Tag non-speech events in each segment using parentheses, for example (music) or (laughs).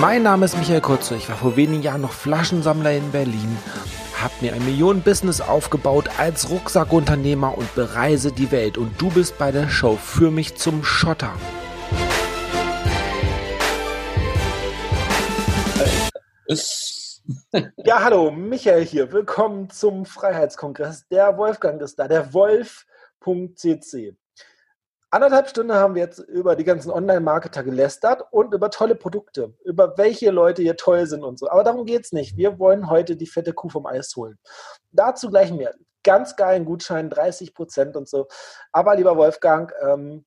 Mein Name ist Michael Kurze. Ich war vor wenigen Jahren noch Flaschensammler in Berlin, habe mir ein Millionen-Business aufgebaut als Rucksackunternehmer und bereise die Welt. Und du bist bei der Show für mich zum Schotter. ja, hallo, Michael hier. Willkommen zum Freiheitskongress. Der Wolfgang ist da, der Wolf.cc. Anderthalb Stunden haben wir jetzt über die ganzen Online-Marketer gelästert und über tolle Produkte, über welche Leute hier toll sind und so. Aber darum geht es nicht. Wir wollen heute die fette Kuh vom Eis holen. Dazu gleich mehr. Ganz geilen Gutschein, 30 Prozent und so. Aber lieber Wolfgang, ähm,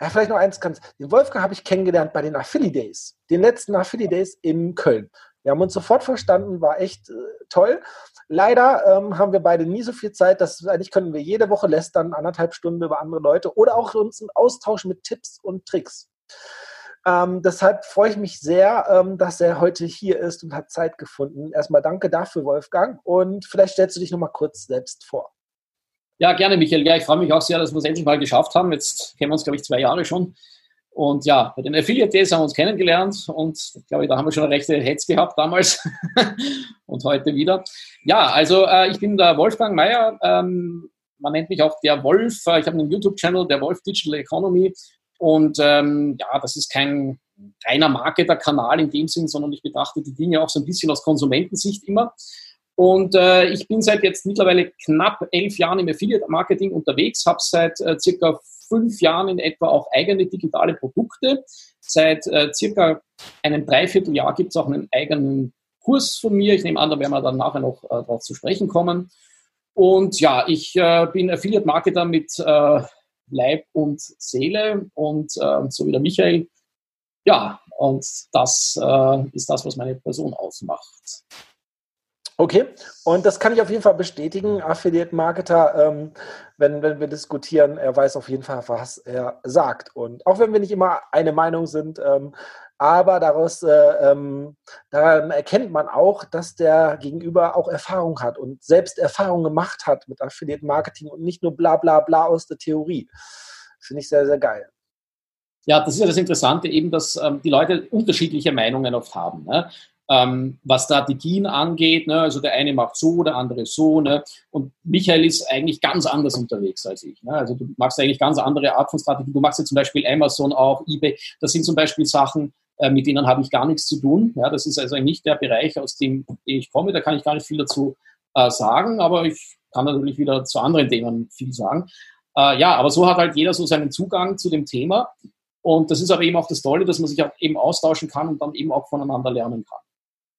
ja, vielleicht noch eins ganz. Den Wolfgang habe ich kennengelernt bei den Affili Days, den letzten Affili Days in Köln. Wir haben uns sofort verstanden, war echt äh, toll. Leider ähm, haben wir beide nie so viel Zeit, dass eigentlich können wir jede Woche lästern, anderthalb Stunden über andere Leute oder auch uns einen Austausch mit Tipps und Tricks. Ähm, deshalb freue ich mich sehr, ähm, dass er heute hier ist und hat Zeit gefunden. Erstmal danke dafür, Wolfgang. Und vielleicht stellst du dich nochmal kurz selbst vor. Ja, gerne, Michael. Ja, ich freue mich auch sehr, dass wir es endlich mal geschafft haben. Jetzt kennen wir uns, glaube ich, zwei Jahre schon. Und ja, bei den Affiliate Days haben wir uns kennengelernt und ich glaube, da haben wir schon eine rechte Hetz gehabt damals (laughs) und heute wieder. Ja, also äh, ich bin der Wolfgang Meyer. Ähm, man nennt mich auch der Wolf. Äh, ich habe einen YouTube-Channel, der Wolf Digital Economy. Und ähm, ja, das ist kein reiner Marketer-Kanal in dem Sinn, sondern ich betrachte die Dinge auch so ein bisschen aus Konsumentensicht immer. Und äh, ich bin seit jetzt mittlerweile knapp elf Jahren im Affiliate-Marketing unterwegs, habe seit äh, circa fünf Jahren in etwa auch eigene digitale Produkte. Seit äh, circa einem Dreivierteljahr gibt es auch einen eigenen Kurs von mir. Ich nehme an, da werden wir dann nachher noch äh, darauf zu sprechen kommen. Und ja, ich äh, bin Affiliate-Marketer mit äh, Leib und Seele und äh, so wie der Michael. Ja, und das äh, ist das, was meine Person ausmacht. Okay, und das kann ich auf jeden Fall bestätigen. Affiliate-Marketer, ähm, wenn, wenn wir diskutieren, er weiß auf jeden Fall, was er sagt. Und auch wenn wir nicht immer eine Meinung sind, ähm, aber daraus, äh, ähm, daran erkennt man auch, dass der Gegenüber auch Erfahrung hat und selbst Erfahrung gemacht hat mit Affiliate-Marketing und nicht nur bla bla bla aus der Theorie. Finde ich sehr, sehr geil. Ja, das ist ja das Interessante eben, dass ähm, die Leute unterschiedliche Meinungen oft haben. Ne? Ähm, was Strategien angeht. Ne? Also der eine macht so, der andere so. Ne? Und Michael ist eigentlich ganz anders unterwegs als ich. Ne? Also du machst eigentlich ganz andere Art von Strategie. Du machst ja zum Beispiel Amazon auch, eBay. Das sind zum Beispiel Sachen, äh, mit denen habe ich gar nichts zu tun. Ja? Das ist also nicht der Bereich, aus dem ich komme. Da kann ich gar nicht viel dazu äh, sagen, aber ich kann natürlich wieder zu anderen Themen viel sagen. Äh, ja, aber so hat halt jeder so seinen Zugang zu dem Thema. Und das ist aber eben auch das Tolle, dass man sich auch eben austauschen kann und dann eben auch voneinander lernen kann.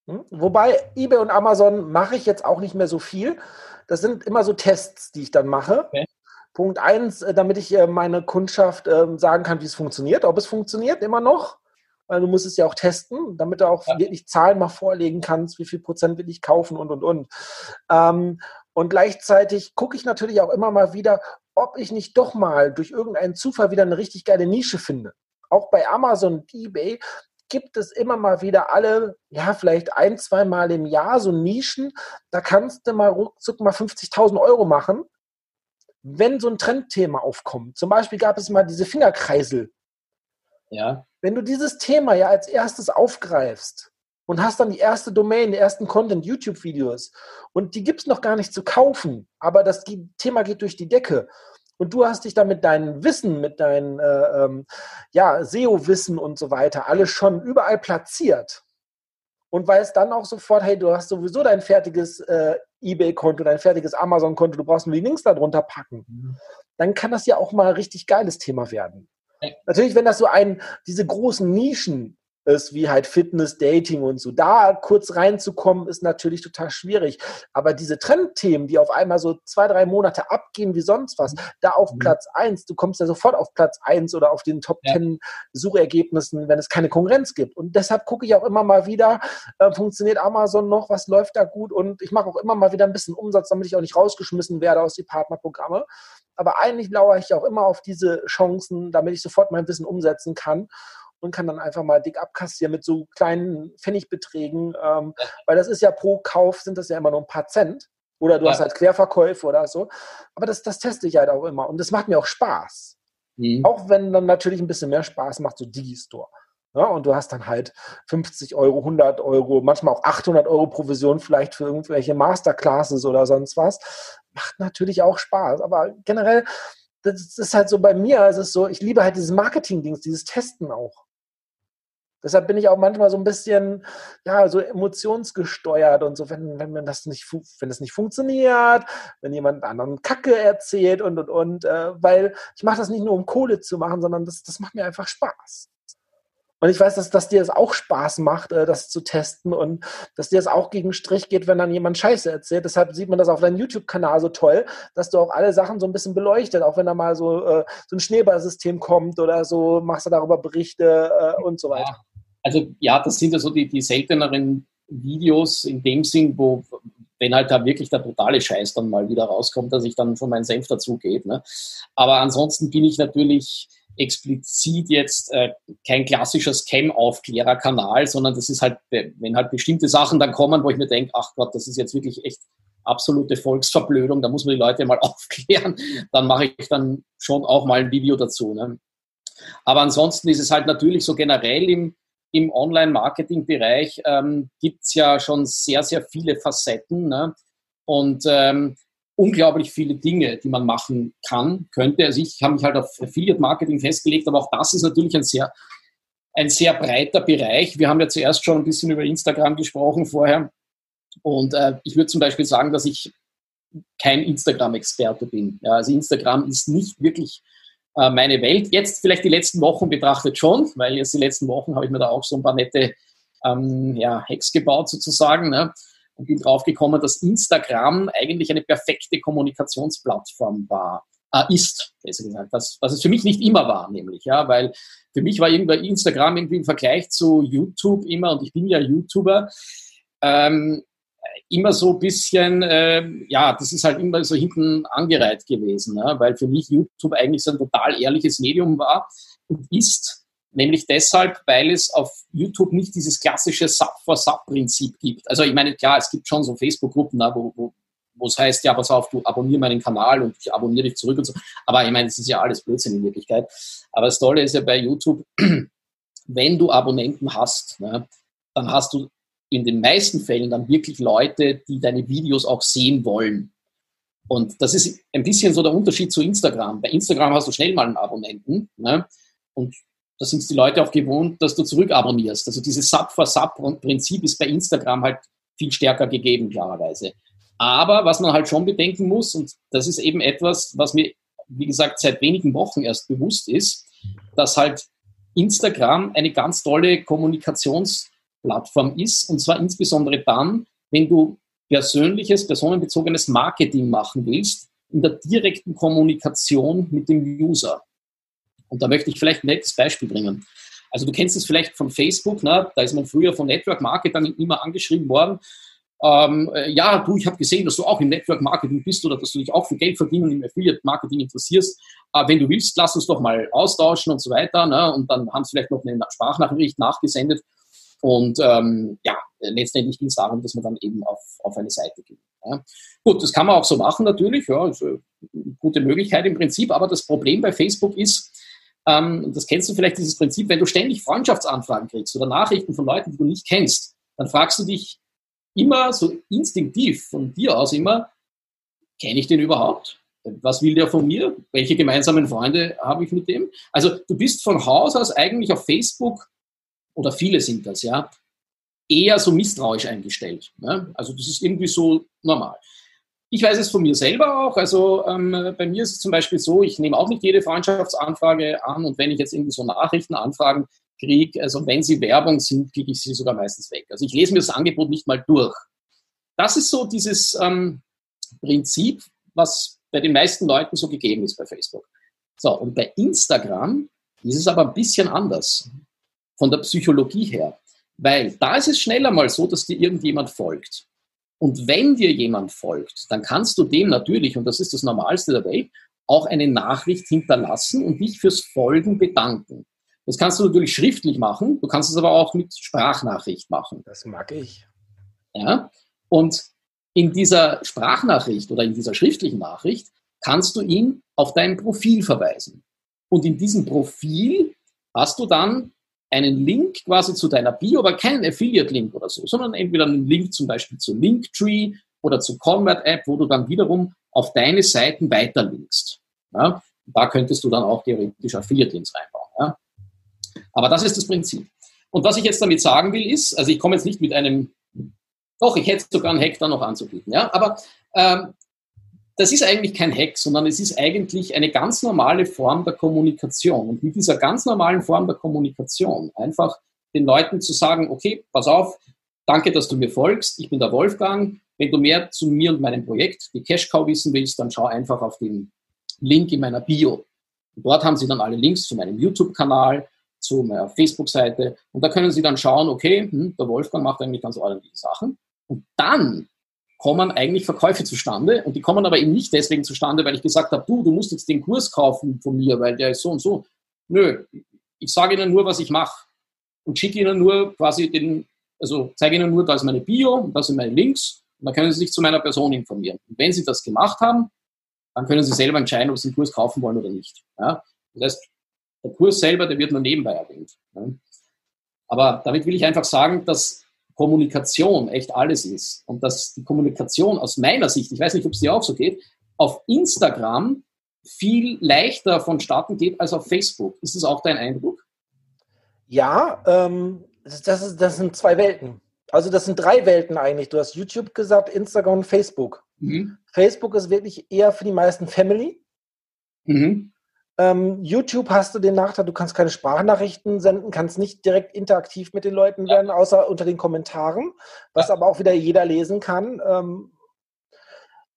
Hm? Wobei eBay und Amazon mache ich jetzt auch nicht mehr so viel. Das sind immer so Tests, die ich dann mache. Okay. Punkt eins, äh, damit ich äh, meine Kundschaft ähm, sagen kann, wie es funktioniert, ob es funktioniert immer noch. Weil du musst es ja auch testen, damit du auch ja. wirklich Zahlen mal vorlegen kannst, wie viel Prozent will ich kaufen und und und. Ähm, und gleichzeitig gucke ich natürlich auch immer mal wieder, ob ich nicht doch mal durch irgendeinen Zufall wieder eine richtig geile Nische finde auch bei Amazon und eBay gibt es immer mal wieder alle, ja, vielleicht ein, zwei Mal im Jahr so Nischen. Da kannst du mal ruckzuck mal 50.000 Euro machen, wenn so ein Trendthema aufkommt. Zum Beispiel gab es mal diese Fingerkreisel. Ja. Wenn du dieses Thema ja als erstes aufgreifst und hast dann die erste Domain, die ersten Content, YouTube-Videos und die gibt es noch gar nicht zu kaufen, aber das Thema geht durch die Decke und du hast dich da mit deinem Wissen, mit deinem äh, ähm, ja, SEO-Wissen und so weiter, alles schon überall platziert. Und weißt dann auch sofort, hey, du hast sowieso dein fertiges äh, eBay-Konto, dein fertiges Amazon-Konto, du brauchst nur die Links darunter packen. Mhm. Dann kann das ja auch mal ein richtig geiles Thema werden. Natürlich, wenn das so ein, diese großen Nischen ist, wie halt Fitness, Dating und so. Da kurz reinzukommen, ist natürlich total schwierig. Aber diese Trendthemen, die auf einmal so zwei, drei Monate abgehen wie sonst was, da auf mhm. Platz eins, du kommst ja sofort auf Platz eins oder auf den Top ja. Ten Suchergebnissen, wenn es keine Konkurrenz gibt. Und deshalb gucke ich auch immer mal wieder, äh, funktioniert Amazon noch, was läuft da gut und ich mache auch immer mal wieder ein bisschen Umsatz, damit ich auch nicht rausgeschmissen werde aus die Partnerprogramme. Aber eigentlich lauere ich auch immer auf diese Chancen, damit ich sofort mein Wissen umsetzen kann und kann dann einfach mal dick abkassieren mit so kleinen Pfennigbeträgen, ähm, weil das ist ja pro Kauf sind das ja immer nur ein paar Cent. Oder du ja. hast halt Querverkäufe oder so. Aber das, das teste ich halt auch immer. Und das macht mir auch Spaß. Mhm. Auch wenn dann natürlich ein bisschen mehr Spaß macht, so Digi-Store. Ja, und du hast dann halt 50 Euro, 100 Euro, manchmal auch 800 Euro Provision vielleicht für irgendwelche Masterclasses oder sonst was. Macht natürlich auch Spaß. Aber generell, das ist halt so bei mir, es ist so, ich liebe halt dieses Marketing-Dings, dieses Testen auch. Deshalb bin ich auch manchmal so ein bisschen, ja, so emotionsgesteuert und so, wenn, wenn man das nicht, wenn das nicht funktioniert, wenn jemand anderen Kacke erzählt und, und, und, äh, weil ich mache das nicht nur, um Kohle zu machen, sondern das, das macht mir einfach Spaß. Und ich weiß, dass, dass dir es das auch Spaß macht, äh, das zu testen und dass dir es das auch gegen Strich geht, wenn dann jemand Scheiße erzählt. Deshalb sieht man das auf deinem YouTube-Kanal so toll, dass du auch alle Sachen so ein bisschen beleuchtet, auch wenn da mal so, äh, so ein Schneeballsystem kommt oder so, machst du darüber Berichte äh, und so weiter. Ja. Also ja, das sind ja so die, die selteneren Videos in dem Sinn, wo, wenn halt da wirklich der totale Scheiß dann mal wieder rauskommt, dass ich dann schon meinen Senf dazugebe. Ne? Aber ansonsten bin ich natürlich explizit jetzt äh, kein klassischer Scam-Aufklärerkanal, sondern das ist halt, wenn halt bestimmte Sachen dann kommen, wo ich mir denke, ach Gott, das ist jetzt wirklich echt absolute Volksverblödung, da muss man die Leute mal (laughs) aufklären, dann mache ich dann schon auch mal ein Video dazu. Ne? Aber ansonsten ist es halt natürlich so generell im, im Online-Marketing-Bereich ähm, gibt es ja schon sehr, sehr viele Facetten. Ne? Und ähm, unglaublich viele Dinge, die man machen kann, könnte. Also ich habe mich halt auf Affiliate Marketing festgelegt, aber auch das ist natürlich ein sehr, ein sehr breiter Bereich. Wir haben ja zuerst schon ein bisschen über Instagram gesprochen vorher. Und äh, ich würde zum Beispiel sagen, dass ich kein Instagram-Experte bin. Ja, also Instagram ist nicht wirklich äh, meine Welt. Jetzt vielleicht die letzten Wochen betrachtet schon, weil jetzt die letzten Wochen habe ich mir da auch so ein paar nette ähm, ja, Hacks gebaut sozusagen. Ne? und bin draufgekommen, dass Instagram eigentlich eine perfekte Kommunikationsplattform war, äh, ist, besser gesagt, was, was es für mich nicht immer war, nämlich, ja, weil für mich war irgendwie Instagram irgendwie im Vergleich zu YouTube immer, und ich bin ja YouTuber, ähm, immer so ein bisschen, äh, ja, das ist halt immer so hinten angereiht gewesen, ja, weil für mich YouTube eigentlich so ein total ehrliches Medium war und ist, Nämlich deshalb, weil es auf YouTube nicht dieses klassische Sub-for-Sub-Prinzip gibt. Also ich meine, klar, es gibt schon so Facebook-Gruppen, wo, wo, wo es heißt, ja, pass auf, du abonnier meinen Kanal und ich abonniere dich zurück und so. Aber ich meine, das ist ja alles Blödsinn in Wirklichkeit. Aber das Tolle ist ja bei YouTube, (clears throat) wenn du Abonnenten hast, ne, dann hast du in den meisten Fällen dann wirklich Leute, die deine Videos auch sehen wollen. Und das ist ein bisschen so der Unterschied zu Instagram. Bei Instagram hast du schnell mal einen Abonnenten ne? und da sind die Leute auch gewohnt, dass du zurückabonnierst. Also dieses Sub-for-Sub-Prinzip ist bei Instagram halt viel stärker gegeben, klarerweise. Aber was man halt schon bedenken muss, und das ist eben etwas, was mir, wie gesagt, seit wenigen Wochen erst bewusst ist, dass halt Instagram eine ganz tolle Kommunikationsplattform ist, und zwar insbesondere dann, wenn du persönliches, personenbezogenes Marketing machen willst, in der direkten Kommunikation mit dem User. Und da möchte ich vielleicht ein nettes Beispiel bringen. Also du kennst es vielleicht von Facebook, ne? da ist man früher von Network Marketing immer angeschrieben worden. Ähm, äh, ja, du, ich habe gesehen, dass du auch im Network Marketing bist oder dass du dich auch für Geld verdienen und im Affiliate Marketing interessierst. Äh, wenn du willst, lass uns doch mal austauschen und so weiter. Ne? Und dann haben sie vielleicht noch eine Sprachnachricht nachgesendet. Und ähm, ja, letztendlich ging es darum, dass man dann eben auf, auf eine Seite geht. Ja. Gut, das kann man auch so machen natürlich. Ja, ist eine gute Möglichkeit im Prinzip. Aber das Problem bei Facebook ist, ähm, das kennst du vielleicht, dieses Prinzip, wenn du ständig Freundschaftsanfragen kriegst oder Nachrichten von Leuten, die du nicht kennst, dann fragst du dich immer so instinktiv von dir aus immer, kenne ich den überhaupt? Was will der von mir? Welche gemeinsamen Freunde habe ich mit dem? Also du bist von Haus aus eigentlich auf Facebook, oder viele sind das, ja, eher so misstrauisch eingestellt. Ne? Also das ist irgendwie so normal. Ich weiß es von mir selber auch. Also ähm, bei mir ist es zum Beispiel so, ich nehme auch nicht jede Freundschaftsanfrage an und wenn ich jetzt irgendwie so Nachrichtenanfragen kriege, also wenn sie Werbung sind, kriege ich sie sogar meistens weg. Also ich lese mir das Angebot nicht mal durch. Das ist so dieses ähm, Prinzip, was bei den meisten Leuten so gegeben ist bei Facebook. So, und bei Instagram ist es aber ein bisschen anders von der Psychologie her, weil da ist es schneller mal so, dass dir irgendjemand folgt. Und wenn dir jemand folgt, dann kannst du dem natürlich, und das ist das Normalste der Welt, auch eine Nachricht hinterlassen und dich fürs Folgen bedanken. Das kannst du natürlich schriftlich machen, du kannst es aber auch mit Sprachnachricht machen. Das mag ich. Ja, und in dieser Sprachnachricht oder in dieser schriftlichen Nachricht kannst du ihn auf dein Profil verweisen. Und in diesem Profil hast du dann einen Link quasi zu deiner Bio, aber keinen Affiliate-Link oder so, sondern entweder einen Link zum Beispiel zu Linktree oder zu Convert-App, wo du dann wiederum auf deine Seiten weiterlinkst. Ja? Da könntest du dann auch theoretisch Affiliate-Links reinbauen. Ja? Aber das ist das Prinzip. Und was ich jetzt damit sagen will, ist, also ich komme jetzt nicht mit einem, doch, ich hätte sogar einen Hack da noch anzubieten, ja, aber ähm, das ist eigentlich kein Hack, sondern es ist eigentlich eine ganz normale Form der Kommunikation. Und mit dieser ganz normalen Form der Kommunikation einfach den Leuten zu sagen, okay, pass auf, danke, dass du mir folgst, ich bin der Wolfgang. Wenn du mehr zu mir und meinem Projekt, die Cash Cow, wissen willst, dann schau einfach auf den Link in meiner Bio. Dort haben sie dann alle Links zu meinem YouTube-Kanal, zu meiner Facebook-Seite. Und da können sie dann schauen, okay, hm, der Wolfgang macht eigentlich ganz ordentliche Sachen. Und dann kommen eigentlich Verkäufe zustande und die kommen aber eben nicht deswegen zustande, weil ich gesagt habe, du, du musst jetzt den Kurs kaufen von mir, weil der ist so und so. Nö, ich sage ihnen nur, was ich mache und schicke ihnen nur quasi den, also zeige ihnen nur, da ist meine Bio da sind meine Links und dann können sie sich zu meiner Person informieren. Und wenn sie das gemacht haben, dann können sie selber entscheiden, ob sie den Kurs kaufen wollen oder nicht. Ja? Das heißt, der Kurs selber, der wird nur nebenbei erwähnt. Ja? Aber damit will ich einfach sagen, dass Kommunikation echt alles ist und dass die Kommunikation aus meiner Sicht, ich weiß nicht, ob es dir auch so geht, auf Instagram viel leichter vonstatten geht als auf Facebook. Ist das auch dein Eindruck? Ja, ähm, das, ist, das sind zwei Welten. Also das sind drei Welten eigentlich. Du hast YouTube gesagt, Instagram und Facebook. Mhm. Facebook ist wirklich eher für die meisten Family. Mhm. Ähm, YouTube hast du den Nachteil, du kannst keine Sprachnachrichten senden, kannst nicht direkt interaktiv mit den Leuten werden, außer unter den Kommentaren, was ja. aber auch wieder jeder lesen kann. Ähm,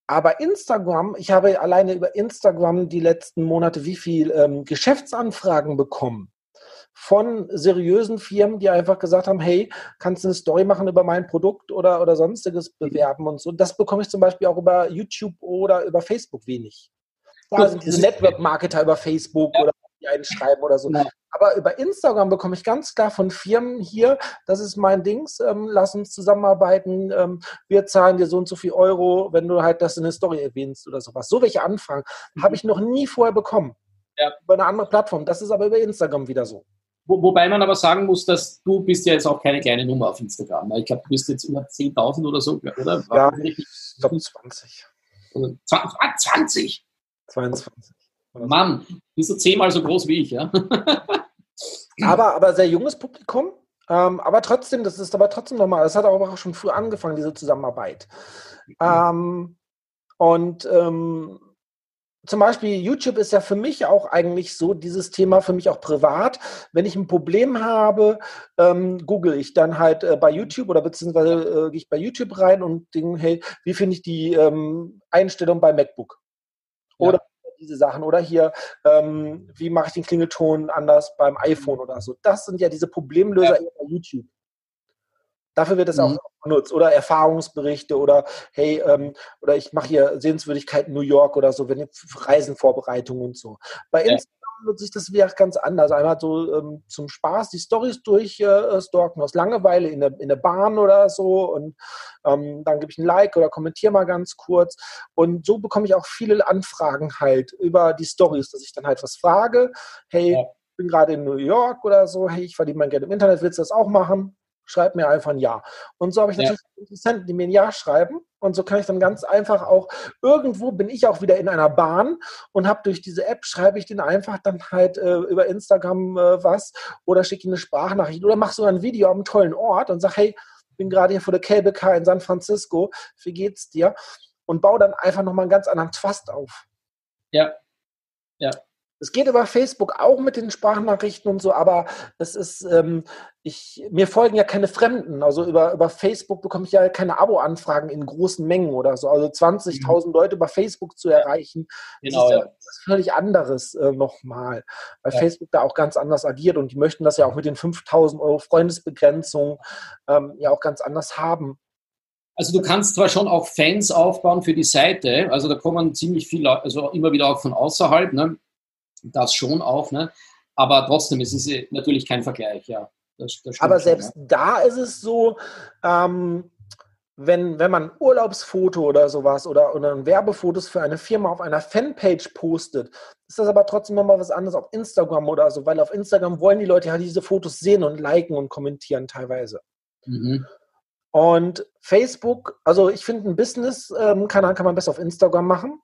aber Instagram, ich habe alleine über Instagram die letzten Monate wie viel ähm, Geschäftsanfragen bekommen von seriösen Firmen, die einfach gesagt haben, hey, kannst du eine Story machen über mein Produkt oder, oder sonstiges bewerben und so. Das bekomme ich zum Beispiel auch über YouTube oder über Facebook wenig. Sind diese Network-Marketer über Facebook ja. oder die einen schreiben oder so. Ja. Aber über Instagram bekomme ich ganz klar von Firmen hier, das ist mein Dings, ähm, lass uns zusammenarbeiten, ähm, wir zahlen dir so und so viel Euro, wenn du halt das in der Story erwähnst oder sowas. So welche Anfragen mhm. habe ich noch nie vorher bekommen. Ja. Über eine andere Plattform. Das ist aber über Instagram wieder so. Wo, wobei man aber sagen muss, dass du bist ja jetzt auch keine kleine Nummer auf Instagram. Ich glaube, du bist jetzt über 10.000 oder so, oder? Ja, ich glaube 20. 20? 22. Mann, bist du zehnmal so groß wie ich, ja? (laughs) aber, aber sehr junges Publikum. Ähm, aber trotzdem, das ist aber trotzdem nochmal, das hat auch schon früh angefangen, diese Zusammenarbeit. Ähm, und ähm, zum Beispiel YouTube ist ja für mich auch eigentlich so, dieses Thema für mich auch privat. Wenn ich ein Problem habe, ähm, google ich dann halt äh, bei YouTube oder beziehungsweise äh, gehe ich bei YouTube rein und denke, hey, wie finde ich die ähm, Einstellung bei MacBook? Oder ja. diese Sachen. Oder hier, ähm, wie mache ich den Klingelton anders beim iPhone oder so. Das sind ja diese Problemlöser ja. bei YouTube. Dafür wird es mhm. auch benutzt. Oder Erfahrungsberichte oder hey, ähm, oder ich mache hier Sehenswürdigkeiten New York oder so, wenn Reisenvorbereitungen und so. Bei ja. Instagram nutze ich das wieder ganz anders. Einmal so ähm, zum Spaß die Stories durchstalken, äh, aus Langeweile in der, in der Bahn oder so. Und ähm, dann gebe ich ein Like oder kommentiere mal ganz kurz. Und so bekomme ich auch viele Anfragen halt über die Stories, dass ich dann halt was frage. Hey, ja. ich bin gerade in New York oder so. Hey, ich verdiene mein Geld im Internet, willst du das auch machen? Schreib mir einfach ein Ja. Und so habe ich natürlich ja. Interessenten, die mir ein Ja schreiben. Und so kann ich dann ganz einfach auch, irgendwo bin ich auch wieder in einer Bahn und habe durch diese App, schreibe ich den einfach dann halt äh, über Instagram äh, was oder schicke eine Sprachnachricht oder mache so ein Video am tollen Ort und sage, hey, bin gerade hier vor der Cable Car in San Francisco, wie geht's dir? Und baue dann einfach nochmal einen ganz anderen Twast auf. Ja, ja. Es geht über Facebook auch mit den Sprachnachrichten und so, aber es ist, ähm, ich, mir folgen ja keine Fremden. Also über, über Facebook bekomme ich ja keine Abo-Anfragen in großen Mengen oder so. Also 20.000 mhm. Leute über Facebook zu erreichen, genau, ist ja was völlig anderes äh, nochmal. Weil ja. Facebook da auch ganz anders agiert und die möchten das ja auch mit den 5.000 Euro Freundesbegrenzung ähm, ja auch ganz anders haben. Also du kannst zwar schon auch Fans aufbauen für die Seite, also da kommen ziemlich viele, also immer wieder auch von außerhalb, ne? Das schon auch, ne? aber trotzdem, es ist natürlich kein Vergleich, ja. Das, das aber selbst ja. da ist es so, ähm, wenn, wenn man ein Urlaubsfoto oder sowas oder, oder ein Werbefotos für eine Firma auf einer Fanpage postet, ist das aber trotzdem nochmal was anderes auf Instagram oder so, weil auf Instagram wollen die Leute ja diese Fotos sehen und liken und kommentieren teilweise. Mhm. Und Facebook, also ich finde, ein Business-Kanal ähm, kann man besser auf Instagram machen.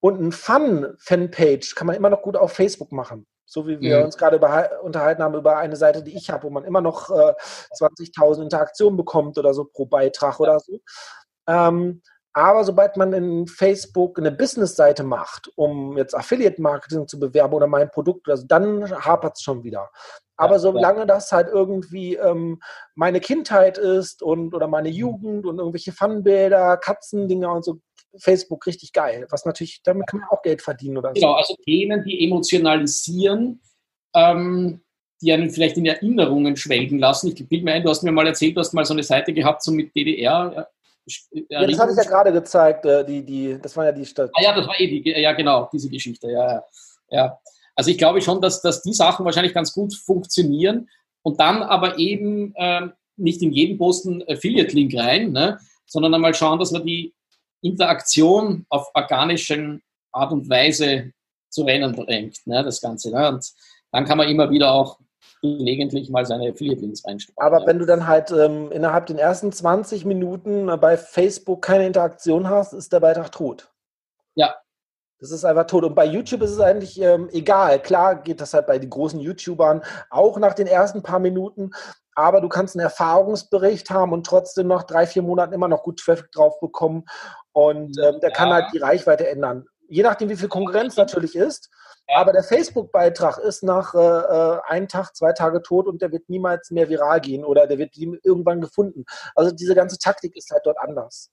Und ein Fun-Fanpage kann man immer noch gut auf Facebook machen. So wie wir mhm. uns gerade unterhalten haben über eine Seite, die ich habe, wo man immer noch äh, 20.000 Interaktionen bekommt oder so pro Beitrag ja. oder so. Ähm, aber sobald man in Facebook eine Business-Seite macht, um jetzt Affiliate-Marketing zu bewerben oder mein Produkt, also dann hapert es schon wieder. Aber ja, solange ja. das halt irgendwie ähm, meine Kindheit ist und oder meine mhm. Jugend und irgendwelche Funbilder, Katzendinger und so, Facebook richtig geil. Was natürlich, damit kann man auch Geld verdienen oder so. Genau, also Themen, die emotionalisieren, ähm, die einen vielleicht in Erinnerungen schwelgen lassen. Ich bilde mir ein, du hast mir mal erzählt, du hast mal so eine Seite gehabt, so mit DDR. Äh, ja, das hatte ich ja gerade gezeigt, äh, die, die, das war ja die Stadt. Ah ja, das war eh die, ja genau, diese Geschichte, ja, ja. Also ich glaube schon, dass, dass die Sachen wahrscheinlich ganz gut funktionieren und dann aber eben ähm, nicht in jeden Posten Affiliate-Link rein, ne, sondern einmal schauen, dass man die Interaktion auf organischen Art und Weise zu Rennen bringt, ne, das Ganze. Ne? Und dann kann man immer wieder auch gelegentlich mal seine Affiliate-Links einstellen. Aber ja. wenn du dann halt ähm, innerhalb den ersten 20 Minuten bei Facebook keine Interaktion hast, ist der Beitrag tot. Ja. Das ist einfach tot. Und bei YouTube ist es eigentlich ähm, egal. Klar geht das halt bei den großen YouTubern auch nach den ersten paar Minuten aber du kannst einen Erfahrungsbericht haben und trotzdem nach drei, vier Monaten immer noch gut Traffic drauf bekommen und ähm, der ja. kann halt die Reichweite ändern. Je nachdem, wie viel Konkurrenz natürlich ist. Aber der Facebook-Beitrag ist nach äh, äh, einem Tag, zwei Tage tot und der wird niemals mehr viral gehen oder der wird irgendwann gefunden. Also diese ganze Taktik ist halt dort anders.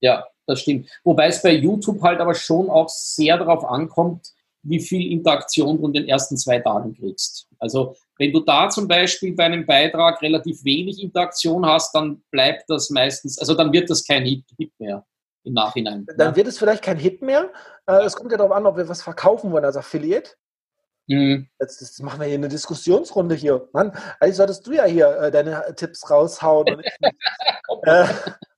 Ja, das stimmt. Wobei es bei YouTube halt aber schon auch sehr darauf ankommt, wie viel Interaktion du in den ersten zwei Tagen kriegst. Also wenn du da zum Beispiel bei einem Beitrag relativ wenig Interaktion hast, dann bleibt das meistens, also dann wird das kein Hit, Hit mehr im Nachhinein. Dann ja. wird es vielleicht kein Hit mehr. Äh, es kommt ja darauf an, ob wir was verkaufen wollen als Affiliate. Mhm. Jetzt, jetzt, machen wir hier eine Diskussionsrunde hier. Mann, eigentlich solltest du ja hier äh, deine Tipps raushauen. Und (laughs) ich, äh, äh, (laughs)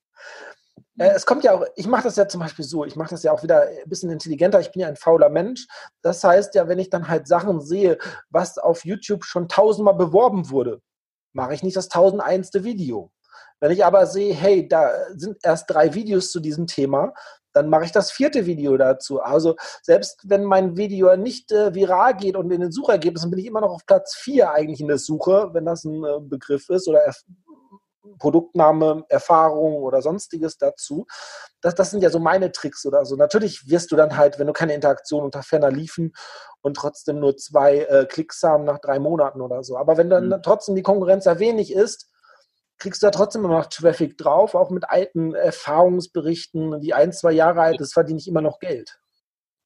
es kommt ja auch, ich mache das ja zum Beispiel so, ich mache das ja auch wieder ein bisschen intelligenter, ich bin ja ein fauler Mensch. Das heißt ja, wenn ich dann halt Sachen sehe, was auf YouTube schon tausendmal beworben wurde, mache ich nicht das tausendeinste Video. Wenn ich aber sehe, hey, da sind erst drei Videos zu diesem Thema, dann mache ich das vierte Video dazu. Also selbst wenn mein Video nicht äh, viral geht und in den Suchergebnissen bin ich immer noch auf Platz vier eigentlich in der Suche, wenn das ein äh, Begriff ist oder Produktname, Erfahrung oder sonstiges dazu. Das, das sind ja so meine Tricks oder so. Natürlich wirst du dann halt, wenn du keine Interaktion unter ferner liefen und trotzdem nur zwei äh, Klicks haben nach drei Monaten oder so. Aber wenn dann mhm. trotzdem die Konkurrenz sehr wenig ist, kriegst du da trotzdem immer noch Traffic drauf, auch mit alten Erfahrungsberichten, die ein, zwei Jahre alt ist, verdiene ich immer noch Geld.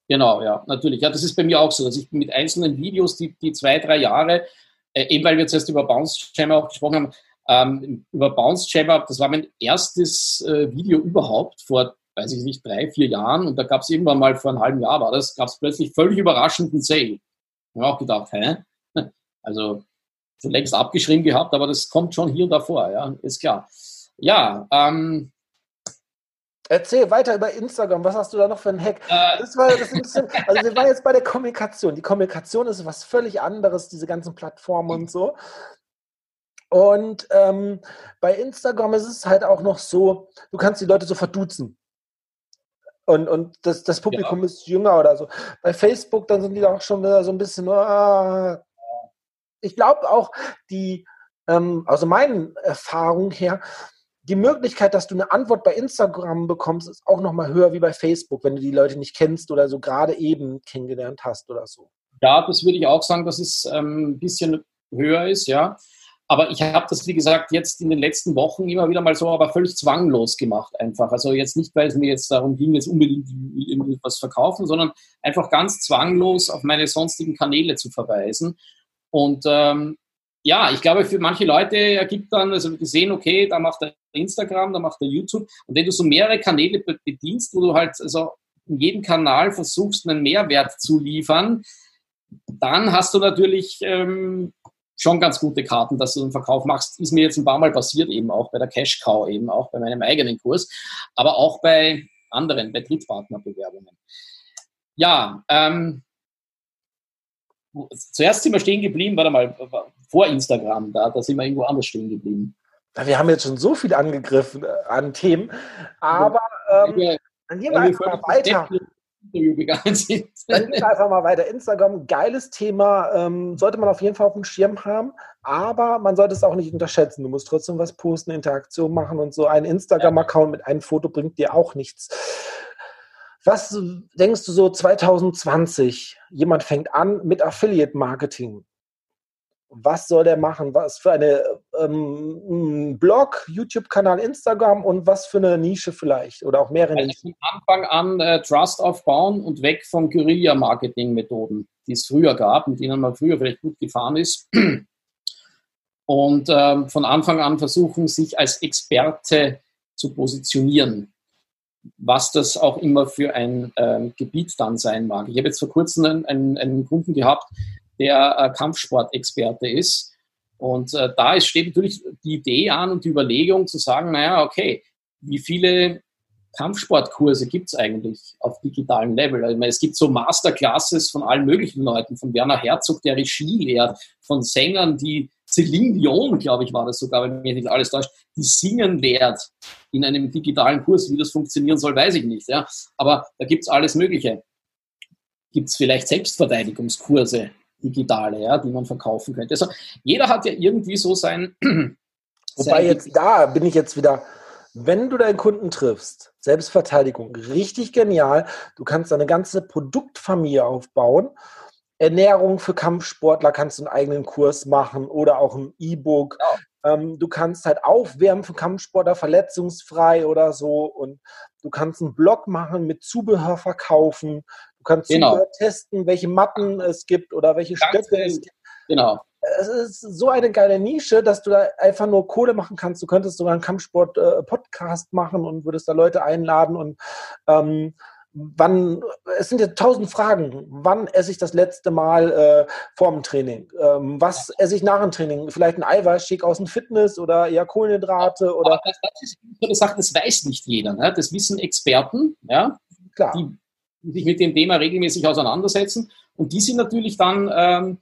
Genau, ja, natürlich. Ja, das ist bei mir auch so, dass ich mit einzelnen Videos, die, die zwei, drei Jahre, äh, eben weil wir zuerst über Bounce Jammer auch gesprochen haben, ähm, über Bounce Jabber, das war mein erstes äh, Video überhaupt vor, weiß ich nicht, drei, vier Jahren und da gab es irgendwann mal vor einem halben Jahr war das, gab es plötzlich völlig überraschenden Sale. Ich habe auch gedacht, hä? (laughs) Also schon längst abgeschrieben gehabt, aber das kommt schon hier und da vor, ja, ist klar. Ja, ähm, Erzähl weiter über Instagram. Was hast du da noch für einen Hack? Äh, das war, das bisschen, also wir waren jetzt bei der Kommunikation. Die Kommunikation ist was völlig anderes, diese ganzen Plattformen und so. Und ähm, bei Instagram ist es halt auch noch so, du kannst die Leute so verduzen. Und, und das, das Publikum ja. ist jünger oder so. Bei Facebook, dann sind die auch schon wieder so ein bisschen, uh, ich glaube auch, die, ähm, also meinen Erfahrungen her, die Möglichkeit, dass du eine Antwort bei Instagram bekommst, ist auch nochmal höher wie bei Facebook, wenn du die Leute nicht kennst oder so gerade eben kennengelernt hast oder so. Ja, das würde ich auch sagen, dass es ähm, ein bisschen höher ist, ja. Aber ich habe das, wie gesagt, jetzt in den letzten Wochen immer wieder mal so, aber völlig zwanglos gemacht einfach. Also jetzt nicht, weil es mir jetzt darum ging, jetzt unbedingt irgendwas verkaufen, sondern einfach ganz zwanglos auf meine sonstigen Kanäle zu verweisen. Und ähm, ja, ich glaube, für manche Leute ergibt dann, also die sehen, okay, da macht er Instagram, da macht er YouTube. Und wenn du so mehrere Kanäle bedienst, wo du halt also in jedem Kanal versuchst, einen Mehrwert zu liefern, dann hast du natürlich ähm, schon ganz gute Karten, dass du einen Verkauf machst. Ist mir jetzt ein paar Mal passiert, eben auch bei der Cash Cow, eben auch bei meinem eigenen Kurs, aber auch bei anderen, bei Drittpartnerbewerbungen. Ja, ähm, zuerst sind wir stehen geblieben, warte mal, vor Instagram, da, da sind wir irgendwo anders stehen geblieben. Wir haben jetzt schon so viel angegriffen äh, an Themen, aber ähm, dann gehen wir einfach mal weiter. Interview sind. Dann gehen wir einfach mal weiter. Instagram, geiles Thema, ähm, sollte man auf jeden Fall auf dem Schirm haben, aber man sollte es auch nicht unterschätzen. Du musst trotzdem was posten, Interaktion machen und so. Ein Instagram-Account mit einem Foto bringt dir auch nichts. Was denkst du so 2020? Jemand fängt an mit Affiliate-Marketing was soll der machen? Was für eine ähm, Blog, YouTube-Kanal, Instagram und was für eine Nische vielleicht oder auch mehrere also Nischen? Von Anfang an äh, Trust aufbauen und weg von Guerilla-Marketing-Methoden, die es früher gab, mit denen man früher vielleicht gut gefahren ist. Und ähm, von Anfang an versuchen, sich als Experte zu positionieren was das auch immer für ein ähm, Gebiet dann sein mag. Ich habe jetzt vor kurzem einen, einen, einen Kunden gehabt, der äh, Kampfsportexperte ist. Und äh, da ist, steht natürlich die Idee an und die Überlegung zu sagen, naja, okay, wie viele Kampfsportkurse gibt es eigentlich auf digitalem Level? Also, meine, es gibt so Masterclasses von allen möglichen Leuten, von Werner Herzog, der Regie lehrt, von Sängern, die Celine Dion, glaube ich, war das sogar, wenn mich nicht alles täuscht, die singen lehrt in einem digitalen Kurs. Wie das funktionieren soll, weiß ich nicht. Ja. Aber da gibt es alles Mögliche. Gibt es vielleicht Selbstverteidigungskurse? Digitale, ja, die man verkaufen könnte. Also jeder hat ja irgendwie so sein. (clears throat) Wobei sein jetzt da bin ich jetzt wieder, wenn du deinen Kunden triffst, Selbstverteidigung, richtig genial. Du kannst eine ganze Produktfamilie aufbauen. Ernährung für Kampfsportler kannst du einen eigenen Kurs machen oder auch ein E-Book. Ja. Ähm, du kannst halt aufwärmen für Kampfsportler, verletzungsfrei oder so. Und du kannst einen Blog machen mit Zubehör verkaufen kannst genau. testen, welche Matten es gibt oder welche Ganz Stöcke es gibt. Genau. Es ist so eine geile Nische, dass du da einfach nur Kohle machen kannst. Du könntest sogar einen Kampfsport-Podcast äh, machen und würdest da Leute einladen und ähm, wann, es sind ja tausend Fragen. Wann esse ich das letzte Mal äh, vor dem Training? Ähm, was esse ich nach dem Training? Vielleicht ein Eiweißshake aus dem Fitness oder eher Kohlenhydrate? Oder? Das, das ist eine Sache, das weiß nicht jeder. Ne? Das wissen Experten, ja? Klar. Die sich mit dem Thema regelmäßig auseinandersetzen. Und die sind natürlich dann ähm,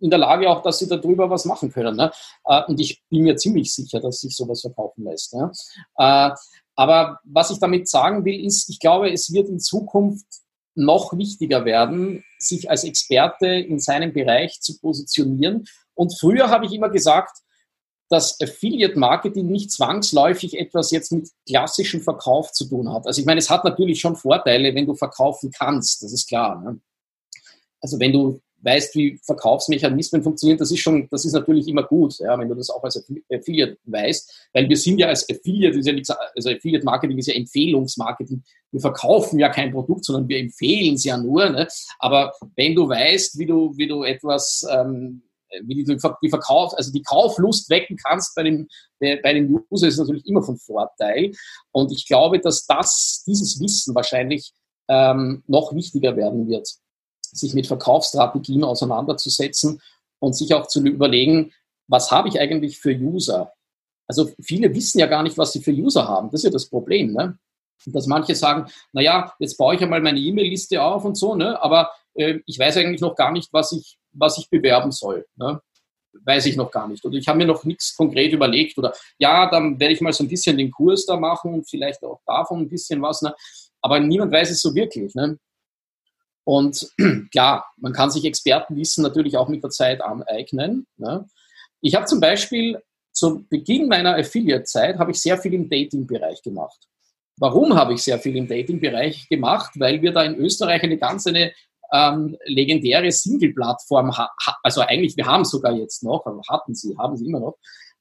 in der Lage auch, dass sie darüber was machen können. Ne? Äh, und ich bin mir ziemlich sicher, dass sich sowas verkaufen lässt. Ne? Äh, aber was ich damit sagen will, ist, ich glaube, es wird in Zukunft noch wichtiger werden, sich als Experte in seinem Bereich zu positionieren. Und früher habe ich immer gesagt, dass Affiliate Marketing nicht zwangsläufig etwas jetzt mit klassischem Verkauf zu tun hat. Also ich meine, es hat natürlich schon Vorteile, wenn du verkaufen kannst, das ist klar. Ne? Also wenn du weißt, wie Verkaufsmechanismen funktionieren, das ist schon, das ist natürlich immer gut, ja, wenn du das auch als Affiliate weißt, weil wir sind ja als Affiliate, ja nichts, also Affiliate Marketing ist ja Empfehlungsmarketing. Wir verkaufen ja kein Produkt, sondern wir empfehlen es ja nur. Ne? Aber wenn du weißt, wie du, wie du etwas ähm, wie du die Verkauf, also die Kauflust wecken kannst bei dem, bei dem User ist natürlich immer von Vorteil. Und ich glaube, dass das, dieses Wissen wahrscheinlich ähm, noch wichtiger werden wird, sich mit Verkaufsstrategien auseinanderzusetzen und sich auch zu überlegen, was habe ich eigentlich für User? Also viele wissen ja gar nicht, was sie für User haben. Das ist ja das Problem. Ne? dass manche sagen, naja, jetzt baue ich einmal meine E-Mail-Liste auf und so, ne? aber äh, ich weiß eigentlich noch gar nicht, was ich, was ich bewerben soll. Ne? Weiß ich noch gar nicht. Oder ich habe mir noch nichts konkret überlegt. Oder ja, dann werde ich mal so ein bisschen den Kurs da machen und vielleicht auch davon ein bisschen was. Ne? Aber niemand weiß es so wirklich. Ne? Und (clears throat) klar, man kann sich Expertenwissen natürlich auch mit der Zeit aneignen. Ne? Ich habe zum Beispiel zu Beginn meiner Affiliate-Zeit habe ich sehr viel im Dating-Bereich gemacht. Warum habe ich sehr viel im Dating-Bereich gemacht? Weil wir da in Österreich eine ganz eine ähm, legendäre Single-Plattform, also eigentlich, wir haben sogar jetzt noch, aber hatten sie, haben sie immer noch,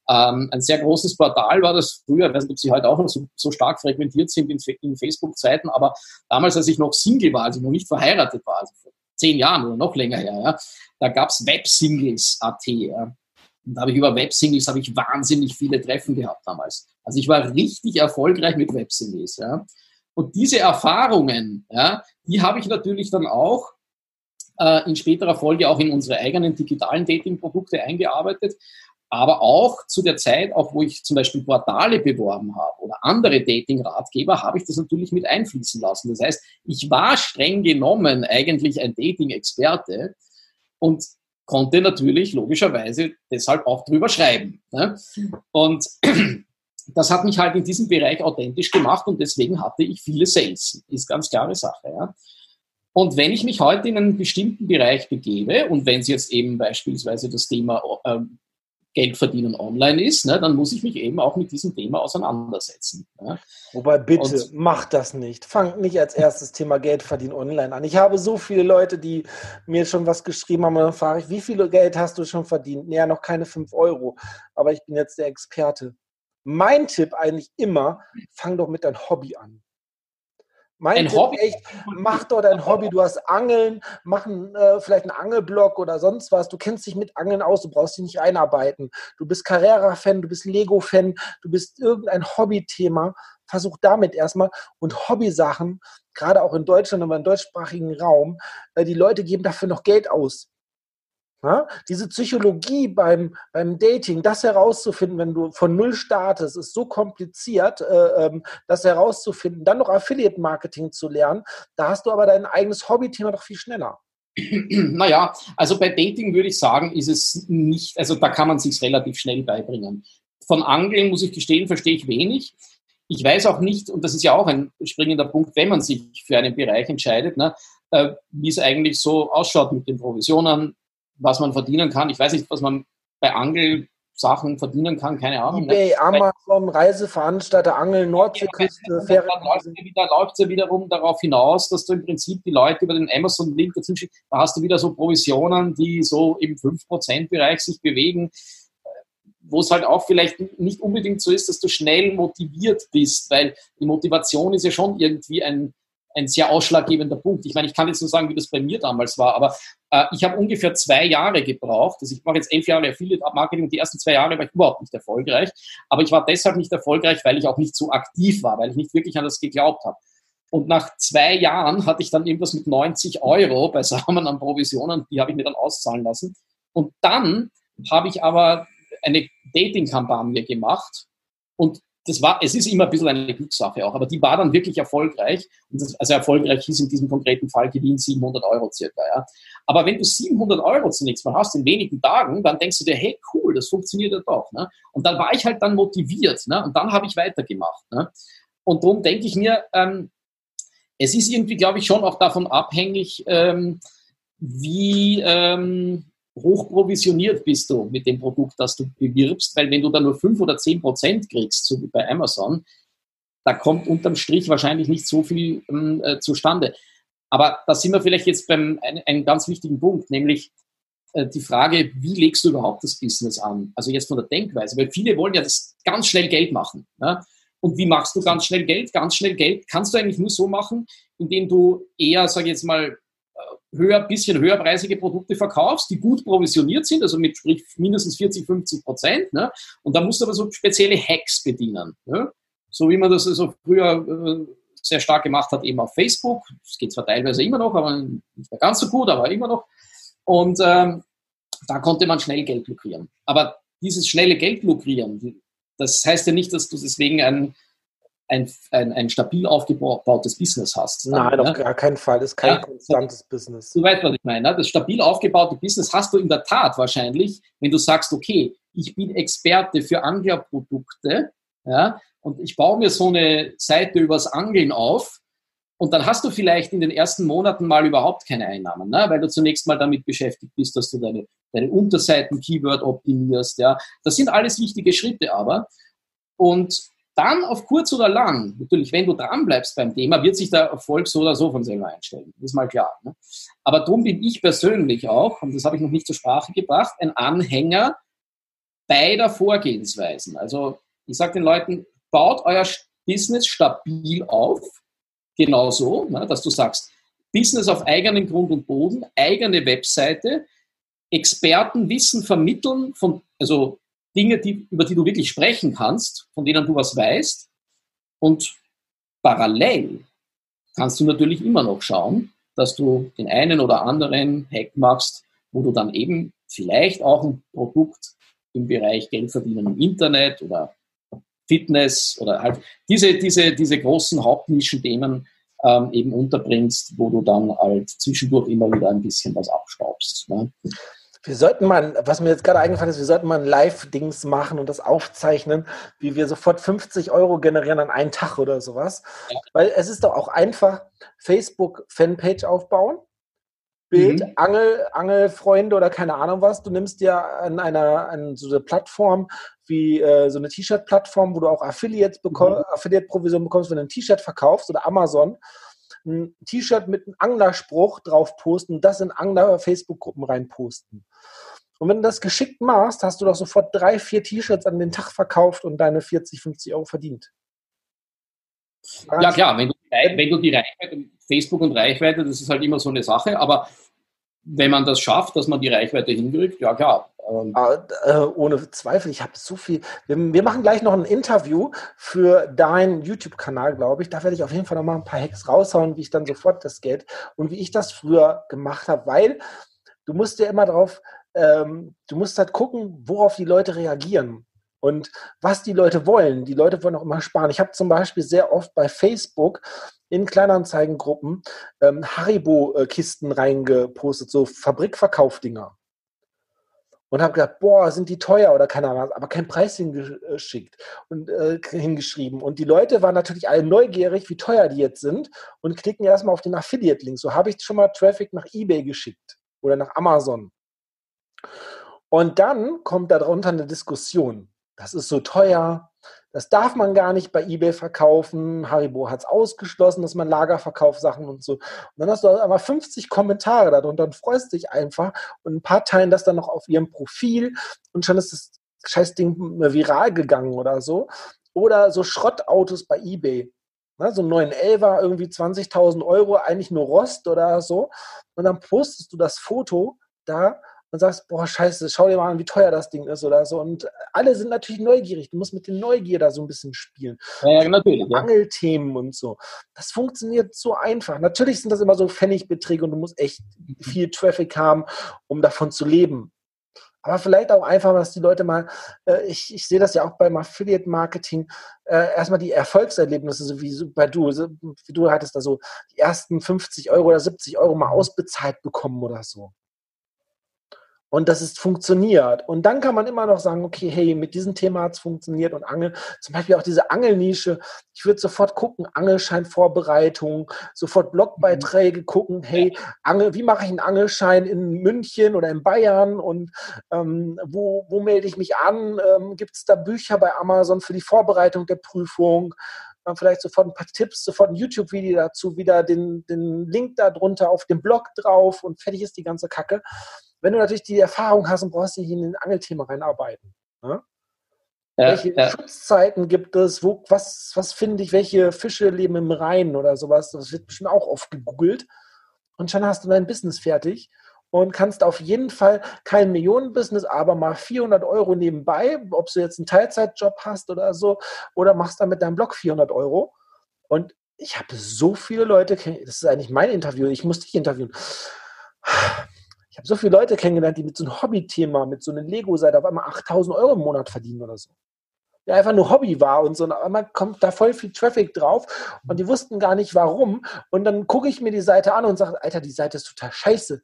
ähm, ein sehr großes Portal war das früher, ich weiß nicht, ob sie heute auch noch so, so stark frequentiert sind in, in Facebook-Zeiten, aber damals, als ich noch Single war, also noch nicht verheiratet war, also vor zehn Jahren oder noch länger her, ja, da gab es Websingles.at. Ja. Und da habe ich über Websingles habe ich wahnsinnig viele Treffen gehabt damals. Also ich war richtig erfolgreich mit Websingles. Ja. Und diese Erfahrungen, ja, die habe ich natürlich dann auch in späterer Folge auch in unsere eigenen digitalen Dating-Produkte eingearbeitet. Aber auch zu der Zeit, auch wo ich zum Beispiel Portale beworben habe oder andere Dating-Ratgeber, habe ich das natürlich mit einfließen lassen. Das heißt, ich war streng genommen eigentlich ein Dating-Experte und konnte natürlich logischerweise deshalb auch drüber schreiben. Ne? Und (clears throat) das hat mich halt in diesem Bereich authentisch gemacht und deswegen hatte ich viele Sales. Ist ganz klare Sache. Ja? Und wenn ich mich heute in einen bestimmten Bereich begebe und wenn es jetzt eben beispielsweise das Thema äh, Geld verdienen online ist, ne, dann muss ich mich eben auch mit diesem Thema auseinandersetzen. Ja. Wobei bitte, und, mach das nicht. Fang nicht als erstes Thema Geld verdienen online an. Ich habe so viele Leute, die mir schon was geschrieben haben und dann frage ich, wie viel Geld hast du schon verdient? Naja, noch keine 5 Euro, aber ich bin jetzt der Experte. Mein Tipp eigentlich immer, fang doch mit deinem Hobby an. Mein ein Hobby? Echt, mach dort ein Hobby. Du hast Angeln, mach ein, äh, vielleicht einen Angelblock oder sonst was. Du kennst dich mit Angeln aus, du brauchst dich nicht einarbeiten. Du bist Carrera-Fan, du bist Lego-Fan, du bist irgendein Hobbythema. Versuch damit erstmal. Und Hobbysachen, gerade auch in Deutschland, aber im deutschsprachigen Raum, äh, die Leute geben dafür noch Geld aus. Ja? Diese Psychologie beim, beim Dating, das herauszufinden, wenn du von Null startest, ist so kompliziert, äh, ähm, das herauszufinden, dann noch Affiliate-Marketing zu lernen. Da hast du aber dein eigenes Hobbythema doch viel schneller. (clears throat) Naja, also bei Dating würde ich sagen, ist es nicht, also da kann man sich relativ schnell beibringen. Von Angeln, muss ich gestehen, verstehe ich wenig. Ich weiß auch nicht, und das ist ja auch ein springender Punkt, wenn man sich für einen Bereich entscheidet, ne, äh, wie es eigentlich so ausschaut mit den Provisionen, was man verdienen kann. Ich weiß nicht, was man bei Angelsachen verdienen kann, keine Ahnung. Ne? eBay, ne? Amazon, Reiseveranstalter, Angeln, Nordseeküste, ja, Da läuft es ja wiederum darauf hinaus, dass du im Prinzip die Leute über den Amazon-Link dazu schickst. Da hast du wieder so Provisionen, die so im 5%-Bereich sich bewegen wo es halt auch vielleicht nicht unbedingt so ist, dass du schnell motiviert bist, weil die Motivation ist ja schon irgendwie ein, ein sehr ausschlaggebender Punkt. Ich meine, ich kann jetzt nur sagen, wie das bei mir damals war, aber äh, ich habe ungefähr zwei Jahre gebraucht. Also ich mache jetzt elf Jahre Affiliate Marketing. Die ersten zwei Jahre war ich überhaupt nicht erfolgreich. Aber ich war deshalb nicht erfolgreich, weil ich auch nicht so aktiv war, weil ich nicht wirklich an das geglaubt habe. Und nach zwei Jahren hatte ich dann irgendwas mit 90 Euro beisammen an Provisionen, die habe ich mir dann auszahlen lassen. Und dann habe ich aber eine Dating-Kampagne gemacht und das war, es ist immer ein bisschen eine Glückssache auch, aber die war dann wirklich erfolgreich. Das, also erfolgreich hieß in diesem konkreten Fall Gewinn 700 Euro circa. Ja. Aber wenn du 700 Euro zunächst mal hast in wenigen Tagen, dann denkst du dir, hey cool, das funktioniert ja doch. Ne? Und dann war ich halt dann motiviert ne? und dann habe ich weitergemacht. Ne? Und darum denke ich mir, ähm, es ist irgendwie, glaube ich, schon auch davon abhängig, ähm, wie, ähm, hoch provisioniert bist du mit dem Produkt, das du bewirbst, weil wenn du da nur 5 oder 10 Prozent kriegst, so wie bei Amazon, da kommt unterm Strich wahrscheinlich nicht so viel ähm, äh, zustande. Aber da sind wir vielleicht jetzt beim ein, einem ganz wichtigen Punkt, nämlich äh, die Frage, wie legst du überhaupt das Business an? Also jetzt von der Denkweise, weil viele wollen ja das ganz schnell Geld machen. Ne? Und wie machst du ganz schnell Geld? Ganz schnell Geld kannst du eigentlich nur so machen, indem du eher, sage ich jetzt mal, höher, bisschen höherpreisige Produkte verkaufst, die gut provisioniert sind, also mit sprich mindestens 40, 50 Prozent. Ne? Und da musst du aber so spezielle Hacks bedienen. Ne? So wie man das also früher äh, sehr stark gemacht hat, eben auf Facebook. Das geht zwar teilweise immer noch, aber nicht mehr ganz so gut, aber immer noch. Und ähm, da konnte man schnell Geld lukrieren. Aber dieses schnelle Geld lukrieren, das heißt ja nicht, dass du deswegen ein ein, ein, ein stabil aufgebautes Business hast. Dann, Nein, ne? auf gar keinen Fall. Das ist kein ja, konstantes Business. Du weißt, was ich meine. Ne? Das stabil aufgebaute Business hast du in der Tat wahrscheinlich, wenn du sagst, okay, ich bin Experte für Anglerprodukte ja, und ich baue mir so eine Seite übers Angeln auf und dann hast du vielleicht in den ersten Monaten mal überhaupt keine Einnahmen, ne? weil du zunächst mal damit beschäftigt bist, dass du deine, deine Unterseiten Keyword optimierst. Ja? Das sind alles wichtige Schritte aber. Und dann auf kurz oder lang, natürlich, wenn du dran bleibst beim Thema, wird sich der Erfolg so oder so von selber einstellen. Ist mal klar. Ne? Aber darum bin ich persönlich auch, und das habe ich noch nicht zur Sprache gebracht, ein Anhänger beider Vorgehensweisen. Also ich sage den Leuten, baut euer Business stabil auf, genauso, ne, dass du sagst, Business auf eigenem Grund und Boden, eigene Webseite, Expertenwissen vermitteln, von, also Dinge, die, über die du wirklich sprechen kannst, von denen du was weißt. Und parallel kannst du natürlich immer noch schauen, dass du den einen oder anderen Hack machst, wo du dann eben vielleicht auch ein Produkt im Bereich Geld verdienen im Internet oder Fitness oder halt diese, diese, diese großen Hauptnischenthemen ähm, eben unterbringst, wo du dann halt zwischendurch immer wieder ein bisschen was abstaubst. Ne? Wir sollten mal, was mir jetzt gerade eingefallen ist, wir sollten mal ein Live-Dings machen und das aufzeichnen, wie wir sofort 50 Euro generieren an einen Tag oder sowas. Ja. Weil es ist doch auch einfach, Facebook-Fanpage aufbauen, Bild, mhm. Angel, Angelfreunde oder keine Ahnung was. Du nimmst dir an einer an so eine Plattform wie äh, so eine T-Shirt-Plattform, wo du auch Affiliate bekomm, mhm. Affiliate-Provision bekommst, wenn du ein T-Shirt verkaufst oder Amazon, ein T-Shirt mit einem Anglerspruch drauf posten und das in Angler-Facebook-Gruppen reinposten. Und wenn du das geschickt machst, hast du doch sofort drei, vier T-Shirts an den Tag verkauft und deine 40, 50 Euro verdient. Ja klar, wenn du, wenn du die Reichweite, Facebook und Reichweite, das ist halt immer so eine Sache, aber wenn man das schafft, dass man die Reichweite hinkriegt, ja klar. Ähm. Ah, äh, ohne Zweifel, ich habe so viel. Wir, wir, machen gleich noch ein Interview für deinen YouTube-Kanal, glaube ich. Da werde ich auf jeden Fall noch mal ein paar Hacks raushauen, wie ich dann sofort das Geld und wie ich das früher gemacht habe, weil du musst ja immer drauf, ähm, du musst halt gucken, worauf die Leute reagieren und was die Leute wollen. Die Leute wollen auch immer sparen. Ich habe zum Beispiel sehr oft bei Facebook in Kleinanzeigengruppen ähm, Haribo-Kisten reingepostet, so Fabrikverkaufdinger. Und habe gedacht, boah, sind die teuer oder keine Ahnung, aber kein Preis hingeschickt und äh, hingeschrieben. Und die Leute waren natürlich alle neugierig, wie teuer die jetzt sind und klicken erstmal auf den Affiliate-Link. So habe ich schon mal Traffic nach eBay geschickt oder nach Amazon. Und dann kommt darunter eine Diskussion das ist so teuer, das darf man gar nicht bei eBay verkaufen. Haribo hat es ausgeschlossen, dass man Lagerverkauf Sachen und so. Und dann hast du aber 50 Kommentare darunter und freust dich einfach und ein paar teilen das dann noch auf ihrem Profil und schon ist das Scheißding viral gegangen oder so. Oder so Schrottautos bei eBay. Ne, so ein 911er, irgendwie 20.000 Euro, eigentlich nur Rost oder so. Und dann postest du das Foto da und sagst, boah, scheiße, schau dir mal an, wie teuer das Ding ist oder so. Und alle sind natürlich neugierig. Du musst mit den Neugier da so ein bisschen spielen. Ja, natürlich. Ja. Angelthemen und so. Das funktioniert so einfach. Natürlich sind das immer so Pfennigbeträge und du musst echt viel Traffic haben, um davon zu leben. Aber vielleicht auch einfach, dass die Leute mal, äh, ich, ich sehe das ja auch beim Affiliate-Marketing, äh, erstmal die Erfolgserlebnisse, so wie bei du, so, wie du hattest da so die ersten 50 Euro oder 70 Euro mal ausbezahlt bekommen oder so und dass es funktioniert. Und dann kann man immer noch sagen, okay, hey, mit diesem Thema hat es funktioniert und Angel, zum Beispiel auch diese Angelnische, ich würde sofort gucken, Angelscheinvorbereitung, sofort Blogbeiträge gucken, hey, Angel, wie mache ich einen Angelschein in München oder in Bayern und ähm, wo, wo melde ich mich an? Ähm, Gibt es da Bücher bei Amazon für die Vorbereitung der Prüfung? vielleicht sofort ein paar Tipps, sofort ein YouTube-Video dazu, wieder den, den Link da drunter auf dem Blog drauf und fertig ist die ganze Kacke wenn du natürlich die Erfahrung hast und brauchst dich in ein Angelthema reinarbeiten. Ne? Ja, welche ja. Schutzzeiten gibt es? Wo, was, was finde ich? Welche Fische leben im Rhein oder sowas? Das wird bestimmt auch oft gegoogelt. Und schon hast du dein Business fertig und kannst auf jeden Fall kein Millionenbusiness, aber mal 400 Euro nebenbei, ob du jetzt einen Teilzeitjob hast oder so, oder machst dann mit deinem Blog 400 Euro. Und ich habe so viele Leute, das ist eigentlich mein Interview, ich muss dich interviewen ich habe so viele Leute kennengelernt, die mit so einem Hobby-Thema, mit so einem Lego-Seite auf einmal 8000 Euro im Monat verdienen oder so. Der einfach nur Hobby war und so. Und auf einmal kommt da voll viel Traffic drauf und die wussten gar nicht warum. Und dann gucke ich mir die Seite an und sage, Alter, die Seite ist total scheiße.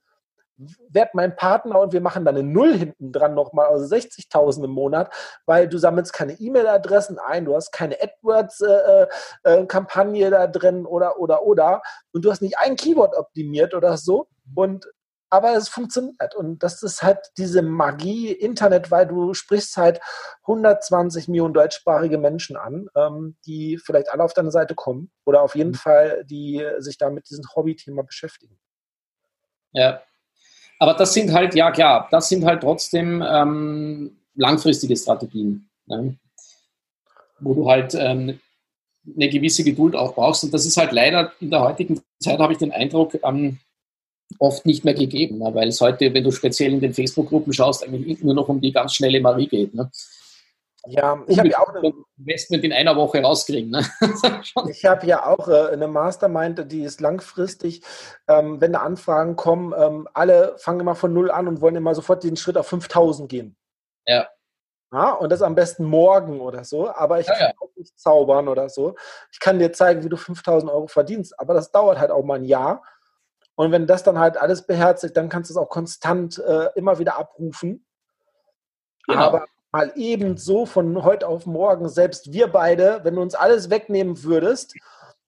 Werd mein Partner und wir machen dann eine Null hinten dran nochmal, also 60.000 im Monat, weil du sammelst keine E-Mail-Adressen ein, du hast keine AdWords-Kampagne äh, äh, da drin oder, oder, oder. Und du hast nicht ein Keyword optimiert oder so. Und aber es funktioniert. Und das ist halt diese Magie Internet, weil du sprichst halt 120 Millionen deutschsprachige Menschen an, ähm, die vielleicht alle auf deine Seite kommen oder auf jeden mhm. Fall, die sich da mit diesem Hobbythema beschäftigen. Ja, aber das sind halt, ja klar, das sind halt trotzdem ähm, langfristige Strategien, ne? wo du halt ähm, eine gewisse Geduld auch brauchst. Und das ist halt leider in der heutigen Zeit, habe ich den Eindruck, ähm, oft nicht mehr gegeben, ne? weil es heute, wenn du speziell in den Facebook-Gruppen schaust, eigentlich nur noch um die ganz schnelle Marie geht. Ne? Ja, ich habe ja auch eine Investment in einer Woche rauskriegen. Ne? (laughs) ich habe ja auch äh, eine Mastermind, die ist langfristig. Ähm, wenn da Anfragen kommen, ähm, alle fangen immer von null an und wollen immer sofort den Schritt auf 5000 gehen. Ja. Ja, und das am besten morgen oder so. Aber ich ja, kann ja. auch nicht zaubern oder so. Ich kann dir zeigen, wie du 5000 Euro verdienst. Aber das dauert halt auch mal ein Jahr. Und wenn das dann halt alles beherzigt, dann kannst du es auch konstant äh, immer wieder abrufen. Genau. Aber mal eben so von heute auf morgen, selbst wir beide, wenn du uns alles wegnehmen würdest,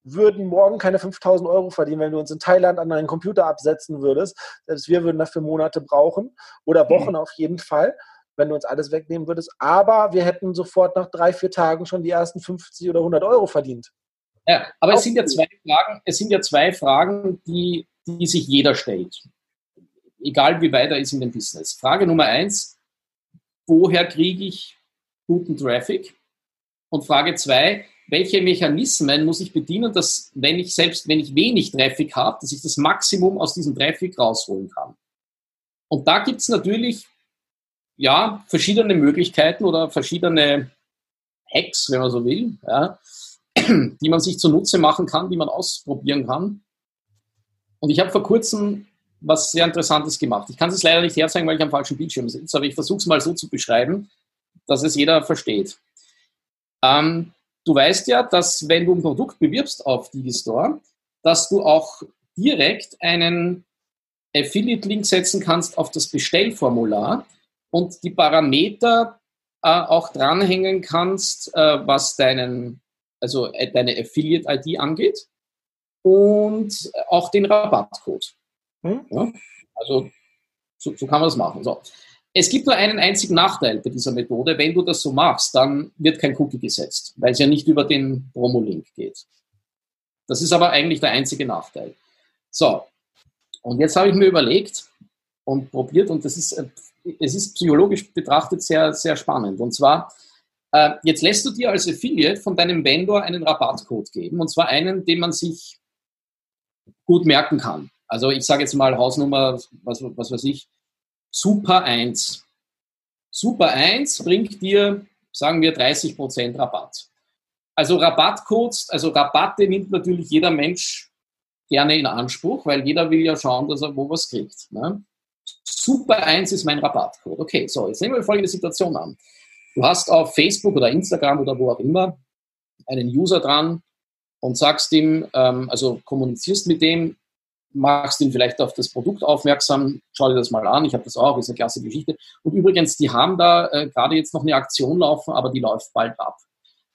würden morgen keine 5000 Euro verdienen, wenn du uns in Thailand an deinen Computer absetzen würdest. Selbst wir würden dafür Monate brauchen oder Wochen mhm. auf jeden Fall, wenn du uns alles wegnehmen würdest. Aber wir hätten sofort nach drei, vier Tagen schon die ersten 50 oder 100 Euro verdient. Ja, aber es sind ja zwei Fragen, es sind ja zwei Fragen, die, die sich jeder stellt. Egal wie weit er ist in dem Business. Frage Nummer eins, woher kriege ich guten Traffic? Und Frage zwei, welche Mechanismen muss ich bedienen, dass wenn ich selbst, wenn ich wenig Traffic habe, dass ich das Maximum aus diesem Traffic rausholen kann? Und da gibt es natürlich ja, verschiedene Möglichkeiten oder verschiedene Hacks, wenn man so will, ja, die man sich zunutze machen kann, die man ausprobieren kann. Und ich habe vor kurzem was sehr Interessantes gemacht. Ich kann es leider nicht herzeigen, weil ich am falschen Bildschirm sitze, aber ich versuche es mal so zu beschreiben, dass es jeder versteht. Ähm, du weißt ja, dass wenn du ein Produkt bewirbst auf Digistore, dass du auch direkt einen Affiliate-Link setzen kannst auf das Bestellformular und die Parameter äh, auch dranhängen kannst, äh, was deinen, also äh, deine Affiliate-ID angeht und auch den Rabattcode. Hm? Ja? Also so, so, kann man das machen. So. Es gibt nur einen einzigen Nachteil bei dieser Methode. Wenn du das so machst, dann wird kein Cookie gesetzt, weil es ja nicht über den Promo-Link geht. Das ist aber eigentlich der einzige Nachteil. So, und jetzt habe ich mir überlegt und probiert, und das ist, äh, es ist psychologisch betrachtet sehr, sehr spannend. Und zwar, äh, jetzt lässt du dir als Affiliate von deinem Vendor einen Rabattcode geben, und zwar einen, den man sich gut merken kann. Also ich sage jetzt mal Hausnummer, was, was weiß ich, Super 1. Super 1 bringt dir, sagen wir, 30% Rabatt. Also Rabattcodes, also Rabatte nimmt natürlich jeder Mensch gerne in Anspruch, weil jeder will ja schauen, dass er wo was kriegt. Ne? Super 1 ist mein Rabattcode. Okay, so, jetzt nehmen wir folgende Situation an. Du hast auf Facebook oder Instagram oder wo auch immer einen User dran und sagst ihm, ähm, also kommunizierst mit dem, machst ihn vielleicht auf das Produkt aufmerksam, schau dir das mal an, ich habe das auch, ist eine klasse Geschichte. Und übrigens, die haben da äh, gerade jetzt noch eine Aktion laufen, aber die läuft bald ab.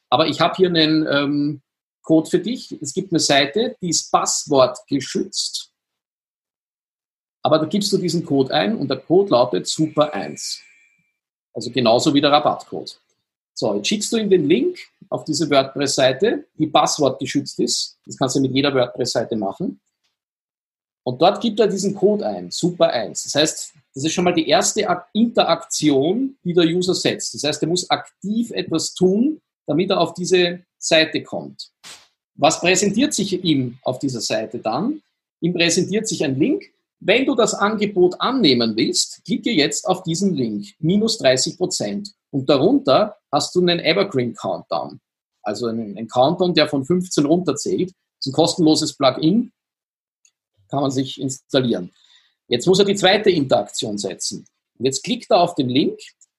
Aber ich habe hier einen ähm, Code für dich. Es gibt eine Seite, die ist passwortgeschützt. Aber da gibst du diesen Code ein und der Code lautet Super1. Also genauso wie der Rabattcode. So, jetzt schickst du ihm den Link auf diese WordPress-Seite, die passwortgeschützt ist. Das kannst du mit jeder WordPress-Seite machen. Und dort gibt er diesen Code ein, Super 1. Das heißt, das ist schon mal die erste Interaktion, die der User setzt. Das heißt, er muss aktiv etwas tun, damit er auf diese Seite kommt. Was präsentiert sich ihm auf dieser Seite dann? Ihm präsentiert sich ein Link. Wenn du das Angebot annehmen willst, klicke jetzt auf diesen Link, minus 30 Prozent. Und darunter hast du einen Evergreen Countdown. Also einen, einen Countdown, der von 15 runterzählt. Das ist ein kostenloses Plugin, kann man sich installieren. Jetzt muss er die zweite Interaktion setzen. Und jetzt klickt er auf den Link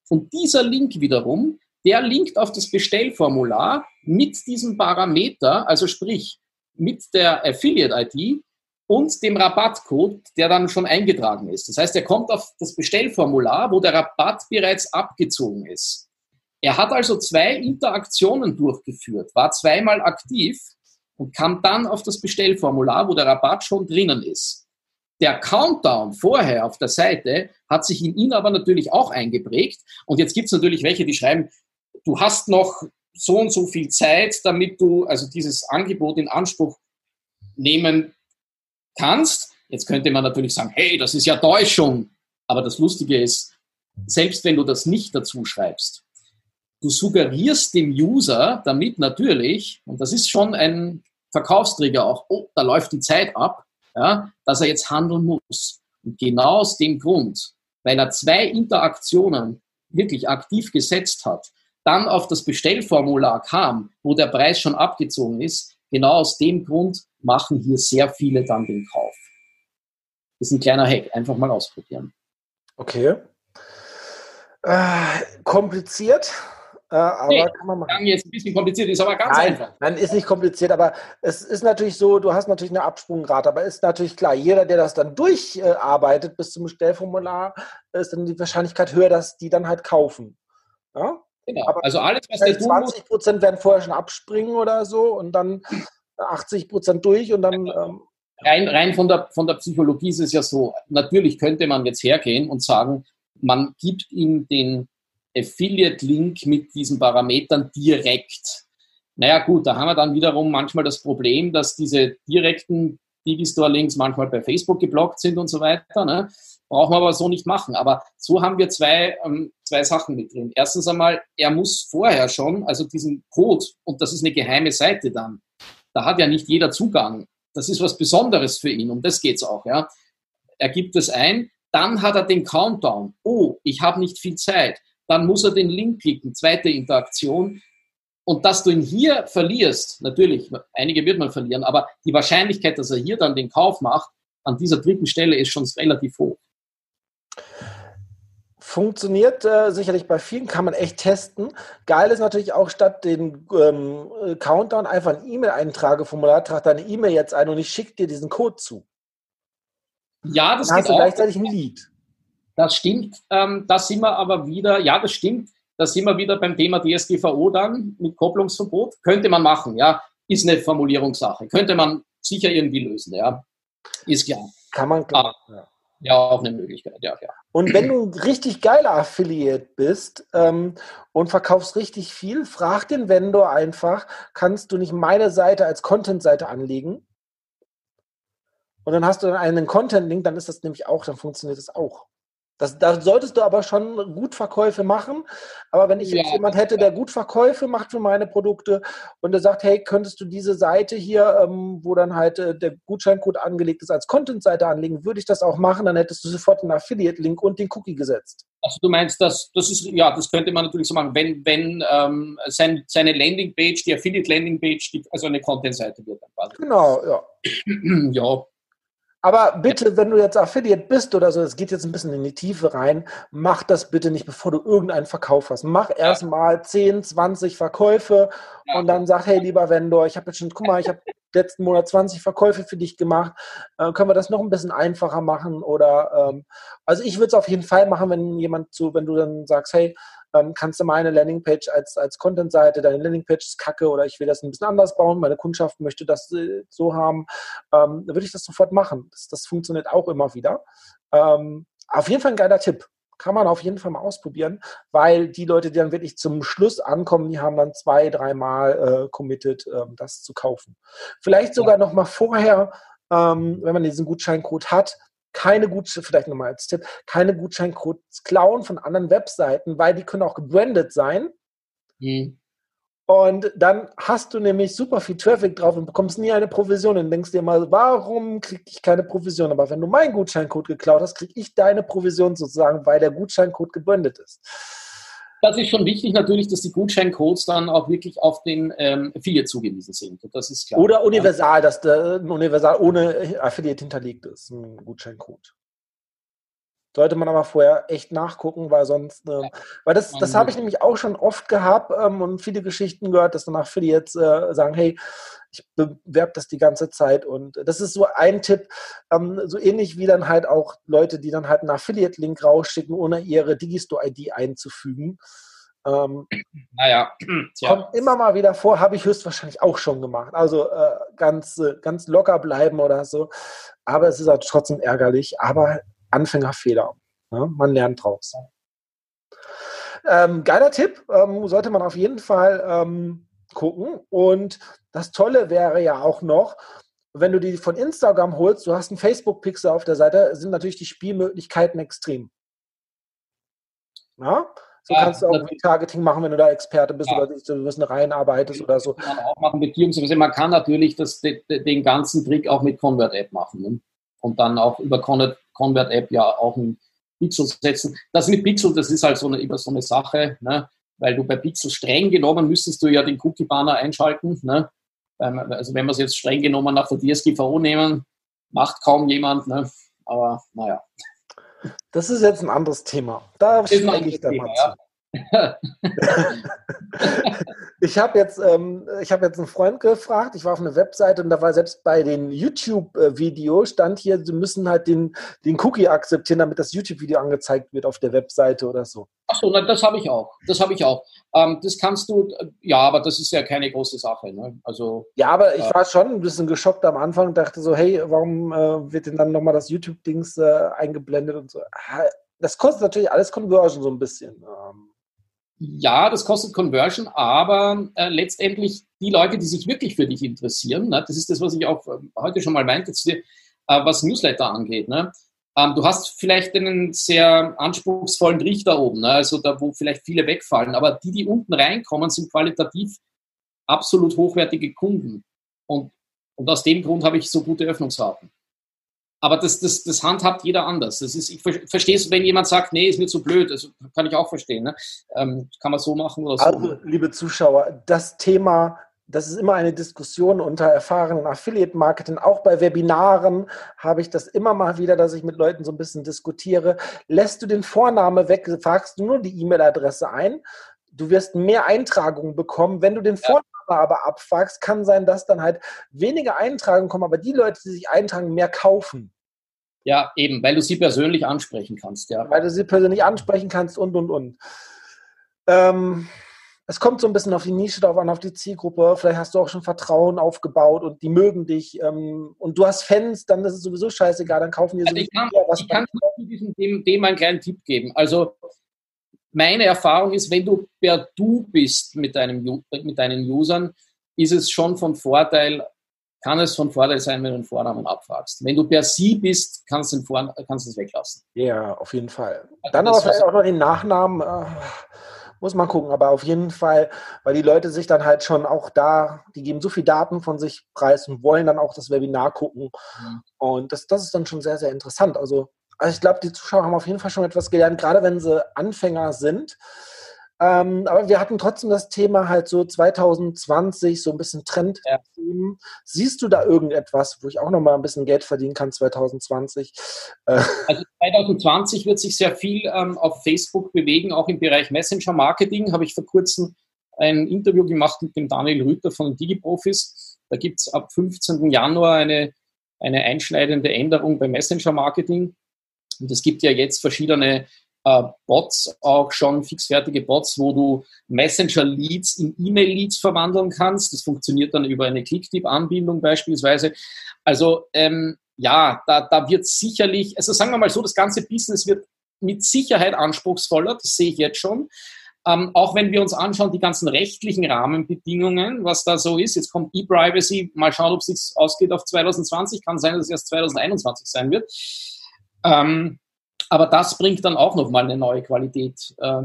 und dieser Link wiederum, der linkt auf das Bestellformular mit diesem Parameter, also sprich mit der Affiliate-ID und dem Rabattcode, der dann schon eingetragen ist. Das heißt, er kommt auf das Bestellformular, wo der Rabatt bereits abgezogen ist. Er hat also zwei Interaktionen durchgeführt, war zweimal aktiv und kam dann auf das Bestellformular, wo der Rabatt schon drinnen ist. Der Countdown vorher auf der Seite hat sich in ihn aber natürlich auch eingeprägt. Und jetzt gibt es natürlich welche, die schreiben, du hast noch so und so viel Zeit, damit du also dieses Angebot in Anspruch nehmen kannst. Jetzt könnte man natürlich sagen, hey, das ist ja Täuschung. Aber das Lustige ist, selbst wenn du das nicht dazu schreibst, du suggerierst dem User damit natürlich, und das ist schon ein Verkaufsträger auch, oh, da läuft die Zeit ab, ja, dass er jetzt handeln muss. Und genau aus dem Grund, weil er zwei Interaktionen wirklich aktiv gesetzt hat, dann auf das Bestellformular kam, wo der Preis schon abgezogen ist, genau aus dem Grund machen hier sehr viele dann den Kauf. Das ist ein kleiner Hack, einfach mal ausprobieren. Okay. Äh, kompliziert, aber nee, kann man machen. Jetzt ein bisschen kompliziert, ist aber ganz nein, einfach. Nein, ist nicht kompliziert, aber es ist natürlich so, du hast natürlich eine Absprungrate, aber ist natürlich klar, jeder, der das dann durcharbeitet bis zum Bestellformular, ist dann die Wahrscheinlichkeit höher, dass die dann halt kaufen. Ja? Genau. Aber also alles, was der 20 Prozent werden vorher schon abspringen oder so und dann 80 Prozent durch und dann. Ähm, rein, rein von, der, von der Psychologie ist es ja so, natürlich könnte man jetzt hergehen und sagen, man gibt ihm den Affiliate-Link mit diesen Parametern direkt. Naja gut, da haben wir dann wiederum manchmal das Problem, dass diese direkten Digistore-Links manchmal bei Facebook geblockt sind und so weiter. Ne? Brauchen wir aber so nicht machen. Aber so haben wir zwei, ähm, zwei Sachen mit drin. Erstens einmal, er muss vorher schon, also diesen Code, und das ist eine geheime Seite dann, da hat ja nicht jeder Zugang. Das ist was Besonderes für ihn, um das geht es auch. Ja? Er gibt es ein, dann hat er den Countdown. Oh, ich habe nicht viel Zeit. Dann muss er den Link klicken, zweite Interaktion. Und dass du ihn hier verlierst, natürlich, einige wird man verlieren, aber die Wahrscheinlichkeit, dass er hier dann den Kauf macht, an dieser dritten Stelle ist schon relativ hoch. Funktioniert äh, sicherlich bei vielen, kann man echt testen. Geil ist natürlich auch, statt den ähm, Countdown einfach ein E-Mail-Eintrageformular, trag deine E-Mail jetzt ein und ich schicke dir diesen Code zu. Ja, das Dann hast du gleichzeitig ein Lied. Das stimmt. Ähm, da sind wir aber wieder, ja, das stimmt. Da sind wir wieder beim Thema DSGVO dann mit Kopplungsverbot. Könnte man machen, ja. Ist eine Formulierungssache. Könnte man sicher irgendwie lösen, ja. Ist klar. Kann man klar. Ja. ja, auch eine Möglichkeit, ja, ja. Und wenn du richtig geiler Affiliate bist ähm, und verkaufst richtig viel, frag den Vendor einfach, kannst du nicht meine Seite als Content-Seite anlegen? Und dann hast du dann einen Content-Link, dann ist das nämlich auch, dann funktioniert das auch. Das, da solltest du aber schon gut Verkäufe machen. Aber wenn ich ja. jetzt jemand hätte, der gut Verkäufe macht für meine Produkte und der sagt, hey, könntest du diese Seite hier, ähm, wo dann halt äh, der Gutscheincode angelegt ist, als Content-Seite anlegen, würde ich das auch machen, dann hättest du sofort einen Affiliate-Link und den Cookie gesetzt. Also du meinst, dass das ist, ja, das könnte man natürlich so machen, wenn, wenn ähm, sein, seine Landingpage, die Affiliate-Landingpage, also eine Content-Seite wird dann quasi. Genau, ja. (clears throat) ja, aber bitte, wenn du jetzt Affiliate bist oder so, es geht jetzt ein bisschen in die Tiefe rein, mach das bitte nicht, bevor du irgendeinen Verkauf hast. Mach erstmal 10, 20 Verkäufe und dann sag, hey, lieber Vendor, ich habe jetzt schon, guck mal, ich habe (laughs) letzten Monat 20 Verkäufe für dich gemacht. Äh, können wir das noch ein bisschen einfacher machen? Oder ähm, also ich würde es auf jeden Fall machen, wenn jemand zu, wenn du dann sagst, hey, ähm, kannst du meine Landingpage als, als Content-Seite, deine Landingpage ist kacke oder ich will das ein bisschen anders bauen, meine Kundschaft möchte das äh, so haben, ähm, dann würde ich das sofort machen. Das, das funktioniert auch immer wieder. Ähm, auf jeden Fall ein geiler Tipp. Kann man auf jeden Fall mal ausprobieren, weil die Leute, die dann wirklich zum Schluss ankommen, die haben dann zwei, dreimal äh, committed, ähm, das zu kaufen. Vielleicht sogar noch mal vorher, ähm, wenn man diesen Gutscheincode hat, keine Gutscheine, vielleicht nochmal als Tipp, keine Gutscheincodes klauen von anderen Webseiten, weil die können auch gebrandet sein. Mhm. Und dann hast du nämlich super viel Traffic drauf und bekommst nie eine Provision und denkst dir mal, warum kriege ich keine Provision? Aber wenn du meinen Gutscheincode geklaut hast, kriege ich deine Provision sozusagen, weil der Gutscheincode gebrandet ist das ist schon wichtig natürlich, dass die Gutscheincodes dann auch wirklich auf den ähm, Affiliate zugewiesen sind. Das ist klar. Oder universal, dass der universal ohne Affiliate hinterlegt ist, ein Gutscheincode. Sollte man aber vorher echt nachgucken, weil sonst, äh, weil das, das habe ich nämlich auch schon oft gehabt ähm, und viele Geschichten gehört, dass dann Affiliates äh, sagen, hey, ich bewerbe das die ganze Zeit und das ist so ein Tipp, ähm, so ähnlich wie dann halt auch Leute, die dann halt einen Affiliate-Link rausschicken, ohne ihre Digistore-ID einzufügen. Ähm, naja, Tja. kommt immer mal wieder vor, habe ich höchstwahrscheinlich auch schon gemacht. Also äh, ganz, äh, ganz locker bleiben oder so. Aber es ist halt trotzdem ärgerlich. Aber Anfängerfehler. Ne? Man lernt draus. Ähm, geiler Tipp, ähm, sollte man auf jeden Fall ähm, gucken. Und das Tolle wäre ja auch noch, wenn du die von Instagram holst, du hast einen Facebook-Pixel auf der Seite, sind natürlich die Spielmöglichkeiten extrem. Ja? So ja, kannst du auch Targeting machen, wenn du da Experte bist ja. oder du ein bisschen reinarbeitest oder so. Kann man auch machen, beziehungsweise man kann natürlich das, den ganzen Trick auch mit Convert-App machen. Ne? Und dann auch über Convert-App ja auch ein Pixel setzen. Das mit Pixel, das ist halt so eine, immer so eine Sache. Ne? weil du bei Pixel streng genommen müsstest du ja den Cookie-Banner einschalten. Ne? Also wenn wir es jetzt streng genommen nach der DSGVO nehmen, macht kaum jemand. Ne? Aber naja. Das ist jetzt ein anderes Thema. Da steige ich da mal zu. (laughs) ich habe jetzt, ähm, hab jetzt einen Freund gefragt, ich war auf einer Webseite und da war selbst bei den YouTube-Videos stand hier, sie müssen halt den, den Cookie akzeptieren, damit das YouTube-Video angezeigt wird auf der Webseite oder so. Achso, das habe ich auch. Das habe ich auch. Ähm, das kannst du, ja, aber das ist ja keine große Sache. Ne? Also, ja, aber ich äh, war schon ein bisschen geschockt am Anfang und dachte so, hey, warum äh, wird denn dann nochmal das YouTube-Dings äh, eingeblendet und so. Das kostet natürlich alles Conversion so ein bisschen. Ähm, ja, das kostet Conversion, aber äh, letztendlich die Leute, die sich wirklich für dich interessieren, ne, das ist das, was ich auch äh, heute schon mal meinte, zu dir, äh, was Newsletter angeht. Ne? Ähm, du hast vielleicht einen sehr anspruchsvollen Richter oben, ne? also da, wo vielleicht viele wegfallen, aber die, die unten reinkommen, sind qualitativ absolut hochwertige Kunden. Und, und aus dem Grund habe ich so gute Öffnungsraten. Aber das, das, das handhabt jeder anders. Das ist, ich verstehe es, wenn jemand sagt, nee, ist mir zu blöd. Das kann ich auch verstehen. Ne? Ähm, kann man so machen oder so. Also, liebe Zuschauer, das Thema, das ist immer eine Diskussion unter erfahrenen Affiliate-Marketing. Auch bei Webinaren habe ich das immer mal wieder, dass ich mit Leuten so ein bisschen diskutiere. Lässt du den Vorname weg, fragst du nur die E-Mail-Adresse ein. Du wirst mehr Eintragungen bekommen. Wenn du den Vornamen aber abfragst, kann sein, dass dann halt weniger Eintragungen kommen, aber die Leute, die sich eintragen, mehr kaufen. Ja, eben, weil du sie persönlich ansprechen kannst, ja. Weil du sie persönlich ansprechen kannst und, und, und. Ähm, es kommt so ein bisschen auf die Nische drauf an, auf die Zielgruppe. Vielleicht hast du auch schon Vertrauen aufgebaut und die mögen dich. Ähm, und du hast Fans, dann ist es sowieso scheißegal, dann kaufen die also sowieso ich kann, was. Ich kann diesem dem, dem einen kleinen Tipp geben. Also meine Erfahrung ist, wenn du per Du bist mit, deinem, mit deinen Usern, ist es schon von Vorteil, kann es von Vorteil sein, wenn du den Vornamen abfragst. Wenn du per Sie bist, kannst du, den Vor kannst du es weglassen. Ja, auf jeden Fall. Also Dann aber vielleicht auch noch den Nachnamen. Äh, muss man gucken, aber auf jeden Fall, weil die Leute sich dann halt schon auch da, die geben so viel Daten von sich preis und wollen dann auch das Webinar gucken. Mhm. Und das, das ist dann schon sehr, sehr interessant. Also also ich glaube, die Zuschauer haben auf jeden Fall schon etwas gelernt, gerade wenn sie Anfänger sind. Ähm, aber wir hatten trotzdem das Thema halt so 2020, so ein bisschen Trend. Ja. Siehst du da irgendetwas, wo ich auch noch mal ein bisschen Geld verdienen kann 2020? Äh. Also 2020 wird sich sehr viel ähm, auf Facebook bewegen, auch im Bereich Messenger Marketing. Habe ich vor kurzem ein Interview gemacht mit dem Daniel Rüther von DigiProfis. Da gibt es ab 15. Januar eine, eine einschneidende Änderung beim Messenger Marketing. Und es gibt ja jetzt verschiedene äh, Bots, auch schon fixfertige Bots, wo du Messenger-Leads in E-Mail-Leads verwandeln kannst. Das funktioniert dann über eine Clicktip-Anbindung beispielsweise. Also ähm, ja, da, da wird sicherlich, also sagen wir mal so, das ganze Business wird mit Sicherheit anspruchsvoller, das sehe ich jetzt schon. Ähm, auch wenn wir uns anschauen, die ganzen rechtlichen Rahmenbedingungen, was da so ist. Jetzt kommt E-Privacy, mal schauen, ob es sich ausgeht auf 2020. Kann sein, dass es erst 2021 sein wird. Ähm, aber das bringt dann auch nochmal eine neue Qualität äh,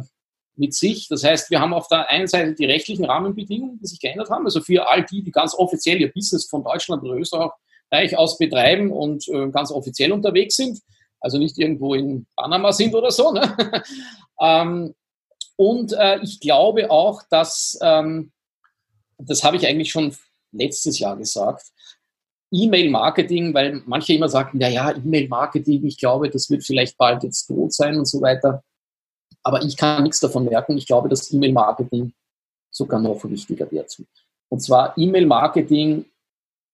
mit sich. Das heißt, wir haben auf der einen Seite die rechtlichen Rahmenbedingungen, die sich geändert haben. Also für all die, die ganz offiziell ihr Business von Deutschland oder Österreich aus betreiben und äh, ganz offiziell unterwegs sind. Also nicht irgendwo in Panama sind oder so. Ne? (laughs) ähm, und äh, ich glaube auch, dass, ähm, das habe ich eigentlich schon letztes Jahr gesagt, E-Mail-Marketing, weil manche immer sagen, naja, E-Mail-Marketing, ich glaube, das wird vielleicht bald jetzt tot sein und so weiter. Aber ich kann nichts davon merken. Ich glaube, dass E-Mail-Marketing sogar noch wichtiger wird. Und zwar E-Mail-Marketing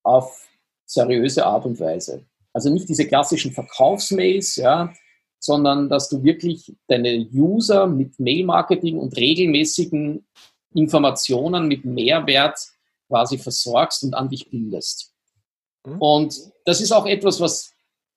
auf seriöse Art und Weise. Also nicht diese klassischen Verkaufsmails, ja, sondern dass du wirklich deine User mit Mail-Marketing und regelmäßigen Informationen mit Mehrwert quasi versorgst und an dich bindest. Mhm. Und das ist auch etwas, was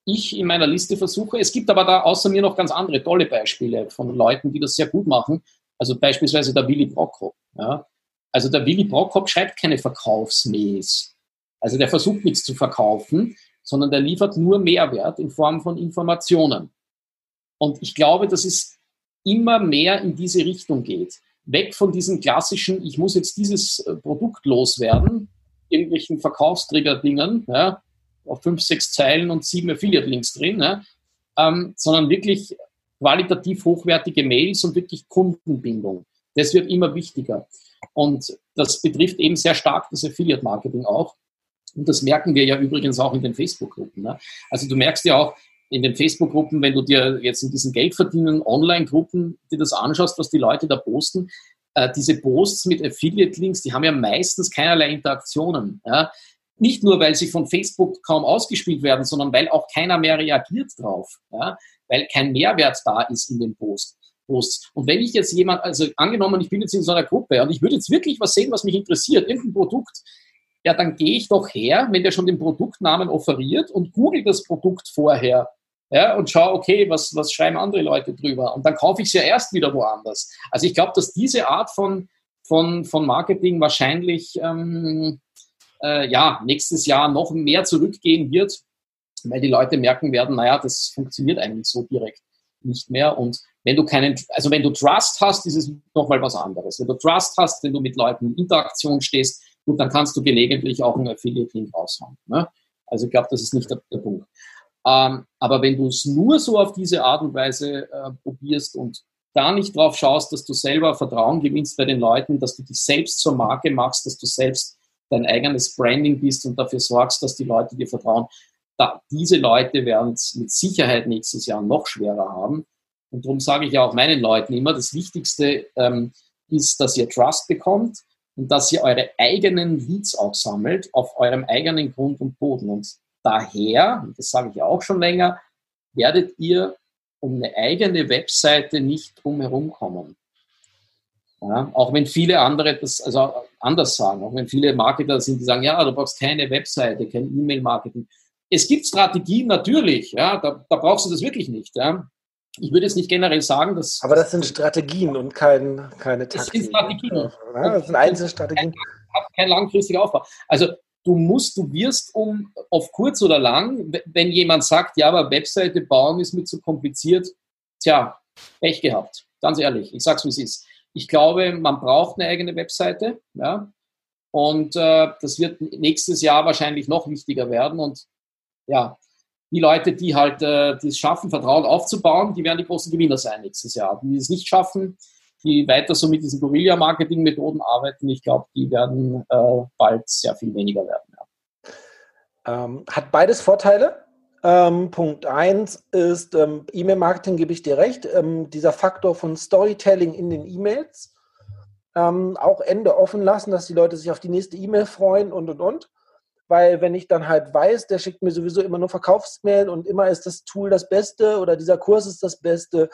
ich in meiner Liste versuche. Es gibt aber da außer mir noch ganz andere tolle Beispiele von Leuten, die das sehr gut machen. Also beispielsweise der Willy Brockhop. Ja. Also der Willy Brockhop schreibt keine Verkaufsmails. Also der versucht nichts zu verkaufen, sondern der liefert nur Mehrwert in Form von Informationen. Und ich glaube, dass es immer mehr in diese Richtung geht. Weg von diesem klassischen, ich muss jetzt dieses äh, Produkt loswerden, irgendwelchen Verkaufsträger-Dingern, ja, auf fünf, sechs Zeilen und sieben Affiliate-Links drin, ja, ähm, sondern wirklich qualitativ hochwertige Mails und wirklich Kundenbindung. Das wird immer wichtiger. Und das betrifft eben sehr stark das Affiliate-Marketing auch. Und das merken wir ja übrigens auch in den Facebook-Gruppen. Ne? Also du merkst ja auch in den Facebook-Gruppen, wenn du dir jetzt in diesen Geldverdienen Online-Gruppen dir das anschaust, was die Leute da posten, äh, diese Posts mit Affiliate-Links, die haben ja meistens keinerlei Interaktionen. Ja? Nicht nur, weil sie von Facebook kaum ausgespielt werden, sondern weil auch keiner mehr reagiert drauf. Ja? Weil kein Mehrwert da ist in dem Post. Posts. Und wenn ich jetzt jemand, also angenommen, ich bin jetzt in so einer Gruppe und ich würde jetzt wirklich was sehen, was mich interessiert, irgendein Produkt, ja, dann gehe ich doch her, wenn der schon den Produktnamen offeriert und google das Produkt vorher ja, und schaue, okay, was, was schreiben andere Leute drüber? Und dann kaufe ich es ja erst wieder woanders. Also ich glaube, dass diese Art von, von, von Marketing wahrscheinlich ähm, äh, ja, nächstes Jahr noch mehr zurückgehen wird, weil die Leute merken werden, naja, das funktioniert eigentlich so direkt nicht mehr. Und wenn du keinen, also wenn du Trust hast, ist es nochmal was anderes. Wenn du Trust hast, wenn du mit Leuten in Interaktion stehst, gut, dann kannst du gelegentlich auch einen Affiliate-Link raushauen. Ne? Also ich glaube, das ist nicht der, der Punkt. Ähm, aber wenn du es nur so auf diese Art und Weise äh, probierst und da nicht drauf schaust, dass du selber Vertrauen gewinnst bei den Leuten, dass du dich selbst zur Marke machst, dass du selbst dein eigenes Branding bist und dafür sorgst, dass die Leute dir vertrauen, da, diese Leute werden es mit Sicherheit nächstes Jahr noch schwerer haben. Und darum sage ich ja auch meinen Leuten immer, das Wichtigste ähm, ist, dass ihr Trust bekommt und dass ihr eure eigenen Leads auch sammelt auf eurem eigenen Grund und Boden. Und daher, das sage ich auch schon länger, werdet ihr um eine eigene Webseite nicht drumherum kommen. Ja, auch wenn viele andere das also anders sagen, auch wenn viele Marketer sind, die sagen, ja, du brauchst keine Webseite, kein E-Mail-Marketing. Es gibt Strategien natürlich, ja, da, da brauchst du das wirklich nicht. Ja. Ich würde jetzt nicht generell sagen, dass. Aber das sind Strategien und kein, keine Taktik. Das sind Strategien. Ja, das sind einzelne Strategien. Kein, kein langfristiger Aufbau. Also du musst, du wirst um auf kurz oder lang, wenn jemand sagt, ja, aber Webseite bauen ist mir zu kompliziert, tja, Pech gehabt. Ganz ehrlich, ich sag's wie es ist. Ich glaube, man braucht eine eigene Webseite, ja. Und äh, das wird nächstes Jahr wahrscheinlich noch wichtiger werden. Und ja, die Leute, die halt äh, das schaffen, Vertrauen aufzubauen, die werden die großen Gewinner sein nächstes Jahr. Die es nicht schaffen, die weiter so mit diesen Guerilla-Marketing-Methoden arbeiten, ich glaube, die werden äh, bald sehr viel weniger werden. Ja. Ähm, hat beides Vorteile. Ähm, Punkt 1 ist, ähm, E-Mail-Marketing gebe ich dir recht, ähm, dieser Faktor von Storytelling in den E-Mails. Ähm, auch Ende offen lassen, dass die Leute sich auf die nächste E-Mail freuen und und und weil wenn ich dann halt weiß, der schickt mir sowieso immer nur Verkaufsmail und immer ist das Tool das Beste oder dieser Kurs ist das Beste,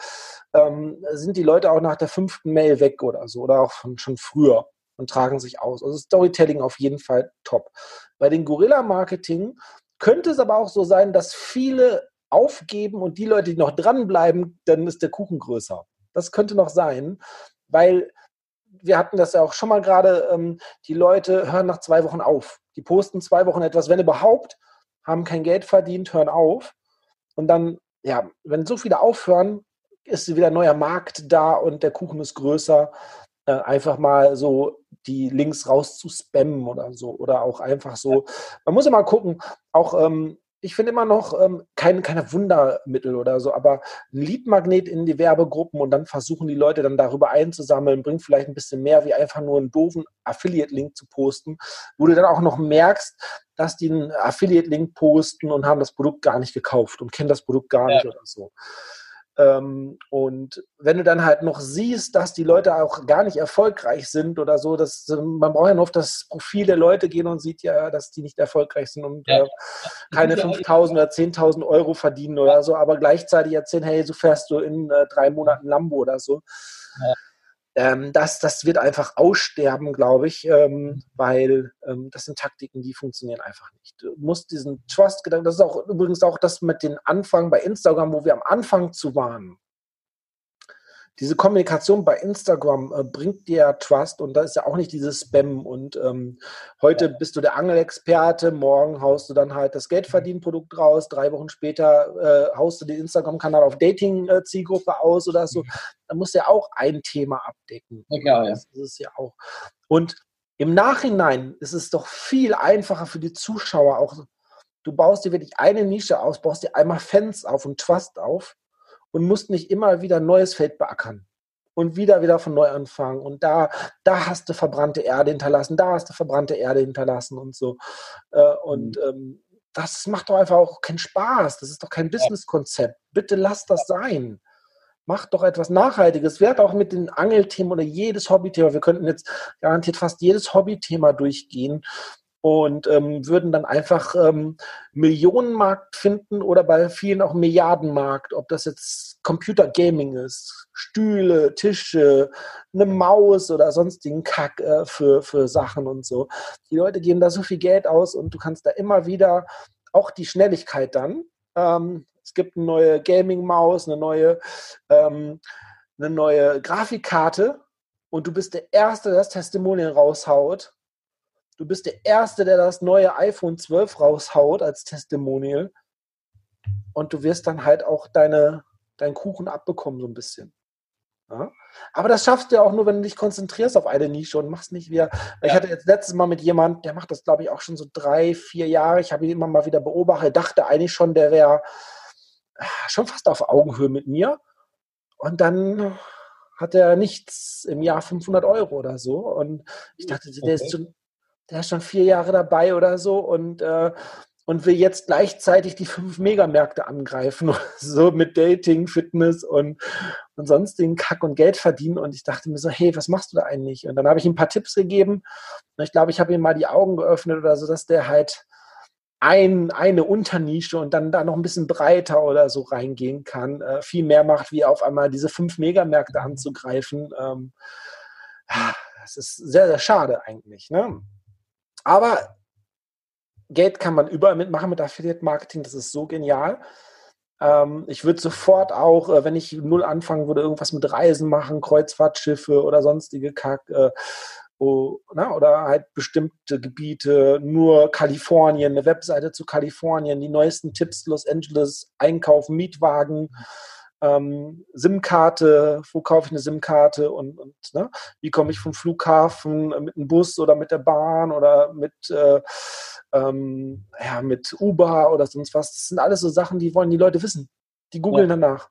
ähm, sind die Leute auch nach der fünften Mail weg oder so oder auch schon früher und tragen sich aus. Also Storytelling auf jeden Fall top. Bei den Gorilla-Marketing könnte es aber auch so sein, dass viele aufgeben und die Leute, die noch dranbleiben, dann ist der Kuchen größer. Das könnte noch sein, weil wir hatten das ja auch schon mal gerade, ähm, die Leute hören nach zwei Wochen auf. Die posten zwei Wochen etwas, wenn überhaupt, haben kein Geld verdient, hören auf. Und dann, ja, wenn so viele aufhören, ist wieder ein neuer Markt da und der Kuchen ist größer. Äh, einfach mal so die Links raus zu spammen oder so. Oder auch einfach so. Man muss immer gucken, auch ähm, ich finde immer noch ähm, kein, keine Wundermittel oder so, aber ein Leadmagnet in die Werbegruppen und dann versuchen die Leute dann darüber einzusammeln, bringt vielleicht ein bisschen mehr, wie einfach nur einen doofen Affiliate-Link zu posten, wo du dann auch noch merkst, dass die einen Affiliate-Link posten und haben das Produkt gar nicht gekauft und kennen das Produkt gar ja. nicht oder so. Ähm, und wenn du dann halt noch siehst, dass die Leute auch gar nicht erfolgreich sind oder so, dass man braucht ja nur auf das Profil der Leute gehen und sieht ja, dass die nicht erfolgreich sind und ja. äh, keine 5.000 oder 10.000 Euro verdienen oder so, aber gleichzeitig erzählen, hey, so fährst du in äh, drei Monaten Lambo oder so. Ja ähm, das, das wird einfach aussterben, glaube ich, ähm, weil ähm, das sind Taktiken, die funktionieren einfach nicht. Du musst diesen Trust-Gedanken, das ist auch übrigens auch das mit den Anfang bei Instagram, wo wir am Anfang zu waren diese Kommunikation bei Instagram äh, bringt dir Trust und da ist ja auch nicht dieses Spam und ähm, heute ja. bist du der Angelexperte, morgen haust du dann halt das Geldverdienprodukt raus, drei Wochen später äh, haust du den Instagram-Kanal auf Dating-Zielgruppe aus oder so. Da musst du ja auch ein Thema abdecken. Ja, klar, ja. Das ist es ja auch. Und im Nachhinein ist es doch viel einfacher für die Zuschauer auch. Du baust dir wirklich eine Nische aus, baust dir einmal Fans auf und Trust auf und musst nicht immer wieder ein neues Feld beackern. und wieder wieder von neu anfangen. Und da, da hast du verbrannte Erde hinterlassen, da hast du verbrannte Erde hinterlassen und so. Äh, und mhm. ähm, das macht doch einfach auch keinen Spaß. Das ist doch kein Businesskonzept. Bitte lass das sein. Mach doch etwas Nachhaltiges. Werd auch mit den Angelthemen oder jedes Hobbythema. Wir könnten jetzt garantiert fast jedes Hobbythema durchgehen und ähm, würden dann einfach ähm, Millionenmarkt finden oder bei vielen auch Milliardenmarkt, ob das jetzt Computer Gaming ist, Stühle, Tische, eine Maus oder sonstigen Kack äh, für, für Sachen und so. Die Leute geben da so viel Geld aus und du kannst da immer wieder auch die Schnelligkeit dann. Ähm, es gibt eine neue Gaming-Maus, eine neue, ähm, eine neue Grafikkarte und du bist der Erste, der das Testimonial raushaut Du bist der Erste, der das neue iPhone 12 raushaut als Testimonial. Und du wirst dann halt auch deine, deinen Kuchen abbekommen, so ein bisschen. Ja? Aber das schaffst du ja auch nur, wenn du dich konzentrierst auf eine Nische und machst nicht wieder. Ja. Ich hatte jetzt letztes Mal mit jemand, der macht das, glaube ich, auch schon so drei, vier Jahre. Ich habe ihn immer mal wieder beobachtet, dachte eigentlich schon, der wäre ah, schon fast auf Augenhöhe mit mir. Und dann hat er nichts im Jahr 500 Euro oder so. Und ich dachte, der okay. ist schon, der ist schon vier Jahre dabei oder so und, äh, und will jetzt gleichzeitig die fünf Megamärkte angreifen, (laughs) so mit Dating, Fitness und, und sonstigen Kack und Geld verdienen. Und ich dachte mir so, hey, was machst du da eigentlich? Und dann habe ich ihm ein paar Tipps gegeben. Und ich glaube, ich habe ihm mal die Augen geöffnet oder so, dass der halt ein, eine Unternische und dann da noch ein bisschen breiter oder so reingehen kann, äh, viel mehr macht, wie auf einmal diese fünf Megamärkte anzugreifen. Ähm, das ist sehr, sehr schade eigentlich. Ne? Aber Geld kann man überall mitmachen mit Affiliate Marketing. Das ist so genial. Ähm, ich würde sofort auch, äh, wenn ich null anfangen würde, irgendwas mit Reisen machen, Kreuzfahrtschiffe oder sonstige Kack. Äh, oh, na, oder halt bestimmte Gebiete, nur Kalifornien, eine Webseite zu Kalifornien, die neuesten Tipps, Los Angeles, Einkaufen, Mietwagen. Mhm ähm, SIM-Karte, wo kaufe ich eine SIM-Karte und, und ne? wie komme ich vom Flughafen mit dem Bus oder mit der Bahn oder mit, äh, ähm, ja, mit Uber oder sonst was. Das sind alles so Sachen, die wollen die Leute wissen. Die googeln ja. danach.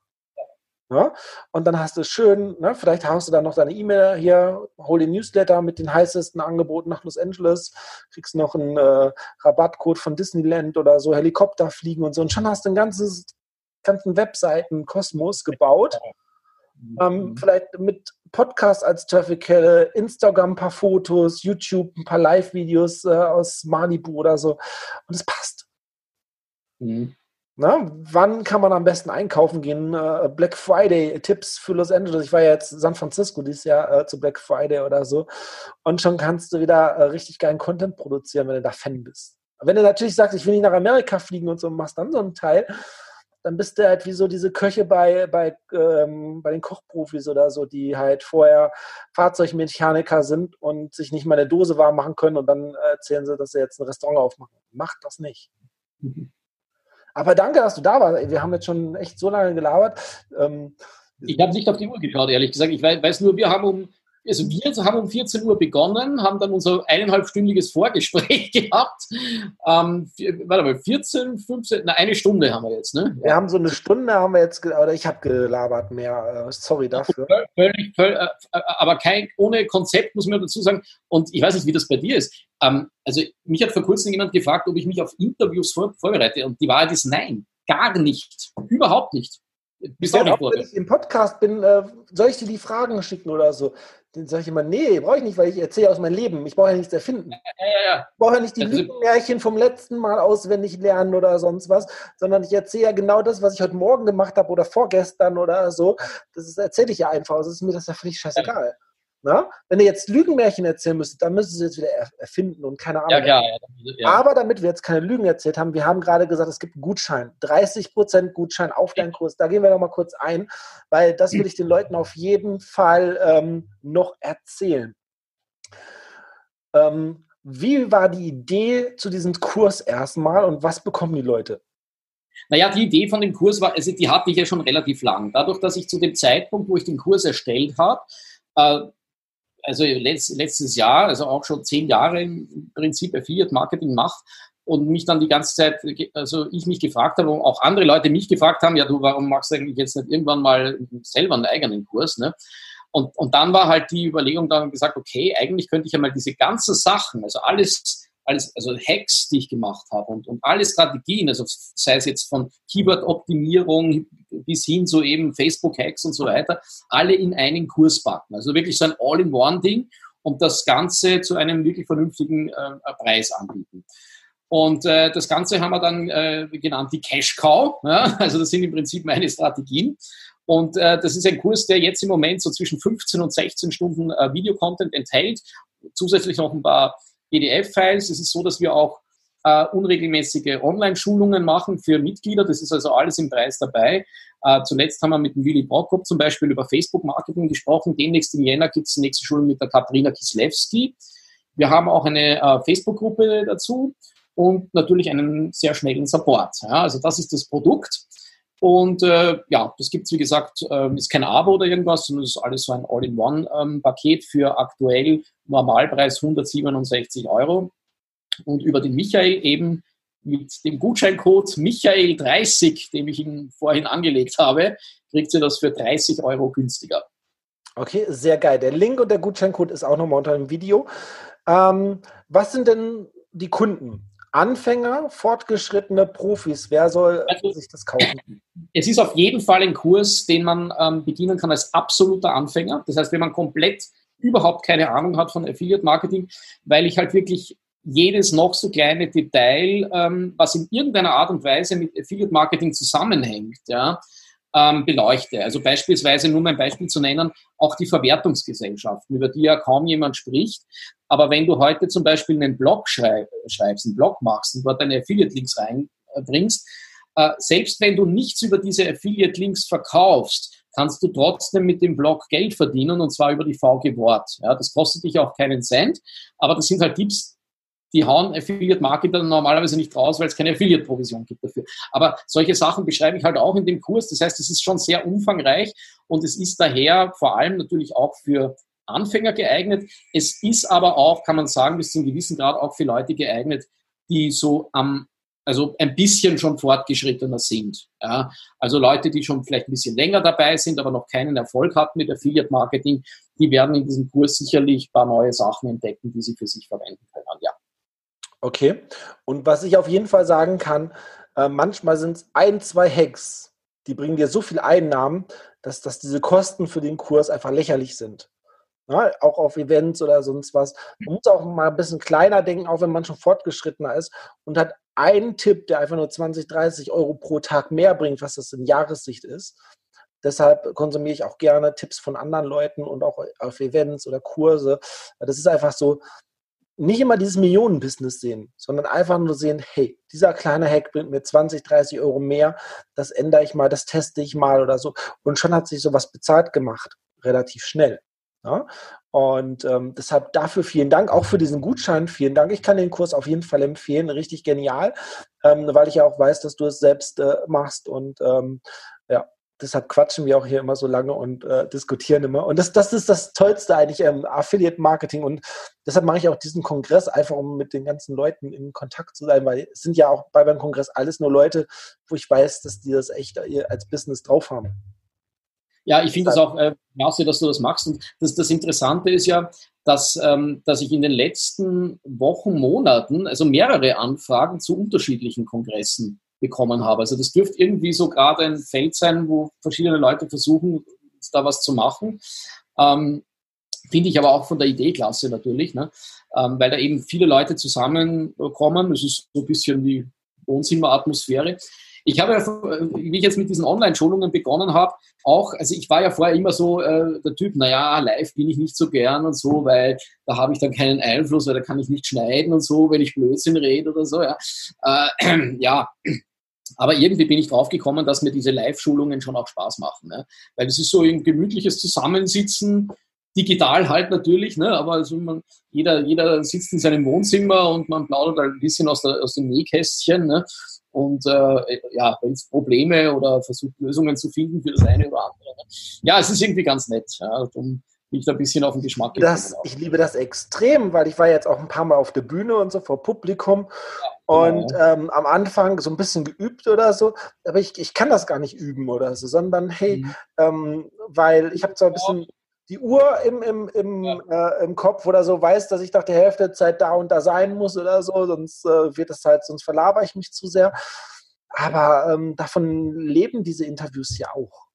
Ja? Und dann hast du schön, ne, vielleicht hast du dann noch deine E-Mail hier, hol den Newsletter mit den heißesten Angeboten nach Los Angeles, kriegst noch einen äh, Rabattcode von Disneyland oder so, Helikopter fliegen und so. Und schon hast du ein ganzes ganzen Webseiten Kosmos gebaut. Ähm, mhm. vielleicht mit Podcast als Traffic-Quelle, Instagram ein paar Fotos, YouTube ein paar Live-Videos äh, aus Malibu oder so. Und es passt. Mhm. Na, wann kann man am besten einkaufen gehen? Äh, Black Friday, Tipps für Los Angeles. Ich war ja jetzt San Francisco dieses Jahr äh, zu Black Friday oder so. Und schon kannst du wieder äh, richtig geilen Content produzieren, wenn du da Fan bist. Wenn du natürlich sagst, ich will nicht nach Amerika fliegen und so, machst dann so einen Teil, dann bist du halt wie so diese Köche bei, bei, ähm, bei den Kochprofis oder so, die halt vorher Fahrzeugmechaniker sind und sich nicht mal eine Dose warm machen können und dann erzählen sie, dass sie jetzt ein Restaurant aufmachen. Macht das nicht. Mhm. Aber danke, dass du da warst. Wir haben jetzt schon echt so lange gelabert. Ähm, ich habe nicht auf die Uhr geschaut, ehrlich gesagt. Ich weiß nur, wir haben um also wir haben um 14 Uhr begonnen, haben dann unser eineinhalbstündiges Vorgespräch (laughs) gehabt. Ähm, warte mal, 14, 15, na, eine Stunde haben wir jetzt, ne? Wir haben so eine Stunde, haben wir jetzt, oder ich habe gelabert mehr. Äh, sorry dafür. Völlig, völlig, äh, äh, aber kein, ohne Konzept, muss man dazu sagen. Und ich weiß nicht, wie das bei dir ist. Ähm, also mich hat vor kurzem jemand gefragt, ob ich mich auf Interviews vor, vorbereite. Und die Wahrheit ist nein, gar nicht. Überhaupt nicht. Bist ja, auch nicht wenn ich im Podcast bin, soll ich dir die Fragen schicken oder so? Dann sage ich immer, nee, brauche ich nicht, weil ich erzähle aus meinem Leben. Ich brauche ja nichts erfinden. Ja, ja, ja. Ich brauche ja nicht die also, Lügenmärchen vom letzten Mal auswendig lernen oder sonst was, sondern ich erzähle ja genau das, was ich heute Morgen gemacht habe oder vorgestern oder so. Das erzähle ich ja einfach. Das ist mir das ja völlig scheißegal. Na? Wenn ihr jetzt Lügenmärchen erzählen müsstet, dann müsst ihr es jetzt wieder erfinden und keine Ahnung. Ja, klar. Ja, Aber damit wir jetzt keine Lügen erzählt haben, wir haben gerade gesagt, es gibt einen Gutschein. 30% Gutschein auf deinen Kurs. Da gehen wir noch mal kurz ein, weil das will ich den Leuten auf jeden Fall ähm, noch erzählen. Ähm, wie war die Idee zu diesem Kurs erstmal und was bekommen die Leute? Naja, die Idee von dem Kurs war, also die hatte ich ja schon relativ lang. Dadurch, dass ich zu dem Zeitpunkt, wo ich den Kurs erstellt habe, äh, also letzt, letztes Jahr, also auch schon zehn Jahre im Prinzip Affiliate Marketing mache und mich dann die ganze Zeit, also ich mich gefragt habe und auch andere Leute mich gefragt haben, ja du, warum machst du eigentlich jetzt nicht irgendwann mal selber einen eigenen Kurs? Ne? Und, und dann war halt die Überlegung dann gesagt, okay, eigentlich könnte ich ja mal diese ganzen Sachen, also alles, alles, also Hacks, die ich gemacht habe und, und alle Strategien, also sei es jetzt von Keyword-Optimierung bis hin zu eben Facebook-Hacks und so weiter, alle in einen Kurs packen. Also wirklich so ein All-in-One-Ding und das Ganze zu einem wirklich vernünftigen äh, Preis anbieten. Und äh, das Ganze haben wir dann äh, genannt die Cash Cow. Ja? (laughs) Also das sind im Prinzip meine Strategien. Und äh, das ist ein Kurs, der jetzt im Moment so zwischen 15 und 16 Stunden äh, Videocontent enthält. Zusätzlich noch ein paar PDF-Files. Es ist so, dass wir auch äh, unregelmäßige Online-Schulungen machen für Mitglieder. Das ist also alles im Preis dabei. Äh, zuletzt haben wir mit dem Willy Brockup zum Beispiel über Facebook-Marketing gesprochen. Demnächst im Jänner gibt es die nächste Schulung mit der Katrina Kislewski. Wir haben auch eine äh, Facebook-Gruppe dazu und natürlich einen sehr schnellen Support. Ja, also das ist das Produkt. Und äh, ja, das gibt es, wie gesagt, äh, ist kein Abo oder irgendwas, sondern es ist alles so ein All-in-One-Paket ähm, für aktuell Normalpreis 167 Euro. Und über den Michael eben mit dem Gutscheincode Michael30, den ich Ihnen vorhin angelegt habe, kriegt ihr das für 30 Euro günstiger. Okay, sehr geil. Der Link und der Gutscheincode ist auch nochmal unter dem Video. Ähm, was sind denn die Kunden? Anfänger, fortgeschrittene Profis, wer soll also, sich das kaufen? Es ist auf jeden Fall ein Kurs, den man ähm, bedienen kann als absoluter Anfänger. Das heißt, wenn man komplett überhaupt keine Ahnung hat von Affiliate Marketing, weil ich halt wirklich jedes noch so kleine Detail, ähm, was in irgendeiner Art und Weise mit Affiliate Marketing zusammenhängt, ja, ähm, beleuchte. Also beispielsweise, nur mein Beispiel zu nennen, auch die Verwertungsgesellschaften, über die ja kaum jemand spricht. Aber wenn du heute zum Beispiel einen Blog schreib, schreibst, einen Blog machst und dort deine Affiliate-Links reinbringst, äh, selbst wenn du nichts über diese Affiliate-Links verkaufst, kannst du trotzdem mit dem Blog Geld verdienen und zwar über die VG Wort. Ja, das kostet dich auch keinen Cent, aber das sind halt Tipps, die hauen Affiliate-Marketer normalerweise nicht raus, weil es keine Affiliate-Provision gibt dafür. Aber solche Sachen beschreibe ich halt auch in dem Kurs. Das heißt, es ist schon sehr umfangreich und es ist daher vor allem natürlich auch für Anfänger geeignet. Es ist aber auch, kann man sagen, bis zu einem gewissen Grad auch für Leute geeignet, die so am also ein bisschen schon fortgeschrittener sind. Ja. Also Leute, die schon vielleicht ein bisschen länger dabei sind, aber noch keinen Erfolg hatten mit Affiliate Marketing, die werden in diesem Kurs sicherlich ein paar neue Sachen entdecken, die sie für sich verwenden können. Ja. Okay. Und was ich auf jeden Fall sagen kann, äh, manchmal sind es ein, zwei Hacks, die bringen dir so viel Einnahmen, dass, dass diese Kosten für den Kurs einfach lächerlich sind. Ja, auch auf Events oder sonst was. Man muss auch mal ein bisschen kleiner denken, auch wenn man schon fortgeschrittener ist und hat einen Tipp, der einfach nur 20, 30 Euro pro Tag mehr bringt, was das in Jahressicht ist. Deshalb konsumiere ich auch gerne Tipps von anderen Leuten und auch auf Events oder Kurse. Das ist einfach so, nicht immer dieses Millionenbusiness sehen, sondern einfach nur sehen, hey, dieser kleine Hack bringt mir 20, 30 Euro mehr, das ändere ich mal, das teste ich mal oder so. Und schon hat sich sowas bezahlt gemacht, relativ schnell. Ja? Und ähm, deshalb dafür vielen Dank, auch für diesen Gutschein, vielen Dank. Ich kann den Kurs auf jeden Fall empfehlen, richtig genial, ähm, weil ich ja auch weiß, dass du es selbst äh, machst und ähm, ja, deshalb quatschen wir auch hier immer so lange und äh, diskutieren immer. Und das, das ist das Tollste eigentlich ähm, Affiliate-Marketing. Und deshalb mache ich auch diesen Kongress, einfach um mit den ganzen Leuten in Kontakt zu sein, weil es sind ja auch bei beim Kongress alles nur Leute, wo ich weiß, dass die das echt äh, als Business drauf haben. Ja, ich finde es auch äh, klasse, dass du das machst. Und das, das Interessante ist ja, dass, ähm, dass ich in den letzten Wochen, Monaten, also mehrere Anfragen zu unterschiedlichen Kongressen bekommen habe. Also das dürfte irgendwie so gerade ein Feld sein, wo verschiedene Leute versuchen, da was zu machen. Ähm, Finde ich aber auch von der Idee klasse natürlich, ne? ähm, weil da eben viele Leute zusammenkommen. Das ist so ein bisschen wie Wohnzimmeratmosphäre. Ich habe ja, wie ich jetzt mit diesen Online-Schulungen begonnen habe, auch, also ich war ja vorher immer so äh, der Typ, naja, live bin ich nicht so gern und so, weil da habe ich dann keinen Einfluss, weil da kann ich nicht schneiden und so, wenn ich Blödsinn rede oder so. Ja, äh, (clears throat) ja aber irgendwie bin ich drauf gekommen, dass mir diese Live-Schulungen schon auch Spaß machen. Ne? Weil es ist so ein gemütliches Zusammensitzen, digital halt natürlich, ne? aber also man, jeder, jeder sitzt in seinem Wohnzimmer und man plaudert halt ein bisschen aus, der, aus dem Nähkästchen. Ne? Und äh, ja, wenn es Probleme oder versucht Lösungen zu finden für das eine oder andere. Ne? Ja, es ist irgendwie ganz nett. Ja? Darum bin ich da ein bisschen auf den Geschmack gekommen. ich liebe das extrem, weil ich war jetzt auch ein paar Mal auf der Bühne und so vor Publikum. Ja und ähm, am Anfang so ein bisschen geübt oder so, aber ich, ich kann das gar nicht üben oder so, sondern hey, mhm. ähm, weil ich habe so ein bisschen die Uhr im, im, im, ja. äh, im Kopf oder so weiß, dass ich nach der Hälfte der Zeit da und da sein muss oder so, sonst äh, wird es halt, sonst verlaber ich mich zu sehr. Aber ähm, davon leben diese Interviews ja auch.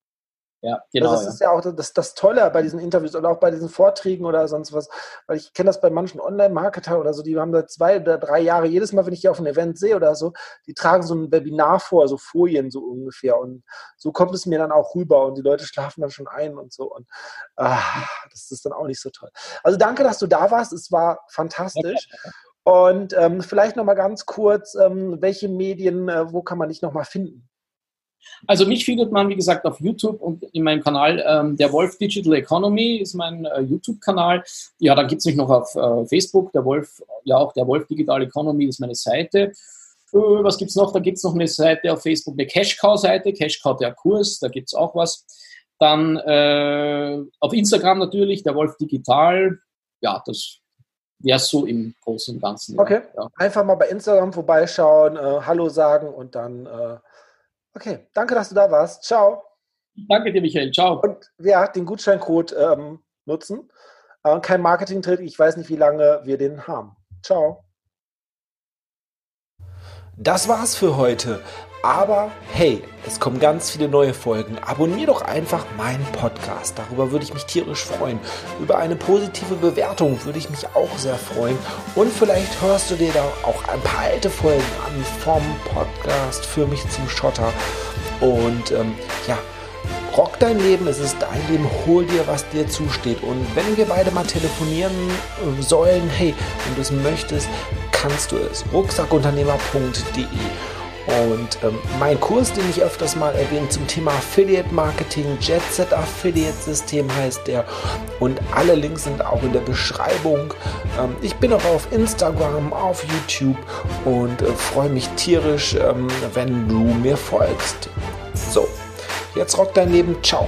Ja, genau. Das ist ja, auch das, das Tolle bei diesen Interviews oder auch bei diesen Vorträgen oder sonst was. Weil ich kenne das bei manchen Online-Marketer oder so, die haben da zwei oder drei Jahre, jedes Mal, wenn ich die auf ein Event sehe oder so, die tragen so ein Webinar vor, so Folien so ungefähr. Und so kommt es mir dann auch rüber und die Leute schlafen dann schon ein und so. Und ah, das ist dann auch nicht so toll. Also danke, dass du da warst. Es war fantastisch. Und ähm, vielleicht nochmal ganz kurz, ähm, welche Medien, äh, wo kann man dich nochmal finden? Also mich findet man, wie gesagt, auf YouTube und in meinem Kanal ähm, Der Wolf Digital Economy ist mein äh, YouTube-Kanal. Ja, dann gibt es mich noch auf äh, Facebook, der Wolf, ja auch der Wolf Digital Economy ist meine Seite. Äh, was gibt es noch? Da gibt es noch eine Seite auf Facebook, eine Cashcow-Seite, Cashcow der Kurs, da gibt es auch was. Dann äh, auf Instagram natürlich, der Wolf Digital. Ja, das wäre so im Großen und Ganzen. Okay, ja. einfach mal bei Instagram vorbeischauen, äh, Hallo sagen und dann äh, Okay, danke, dass du da warst. Ciao. Danke dir, Michael. Ciao. Und ja, den Gutscheincode ähm, nutzen. Äh, kein Marketing-Trick. Ich weiß nicht, wie lange wir den haben. Ciao. Das war's für heute. Aber hey, es kommen ganz viele neue Folgen. Abonnier doch einfach meinen Podcast. Darüber würde ich mich tierisch freuen. Über eine positive Bewertung würde ich mich auch sehr freuen. Und vielleicht hörst du dir da auch ein paar alte Folgen an vom Podcast für mich zum Schotter. Und ähm, ja, rock dein Leben, es ist dein Leben, hol dir, was dir zusteht. Und wenn wir beide mal telefonieren äh, sollen, hey, wenn du es möchtest, kannst du es. rucksackunternehmer.de und ähm, mein Kurs, den ich öfters mal erwähne zum Thema Affiliate Marketing, Jetset Affiliate System heißt der. Und alle Links sind auch in der Beschreibung. Ähm, ich bin auch auf Instagram, auf YouTube und äh, freue mich tierisch, ähm, wenn du mir folgst. So, jetzt rock dein Leben. Ciao.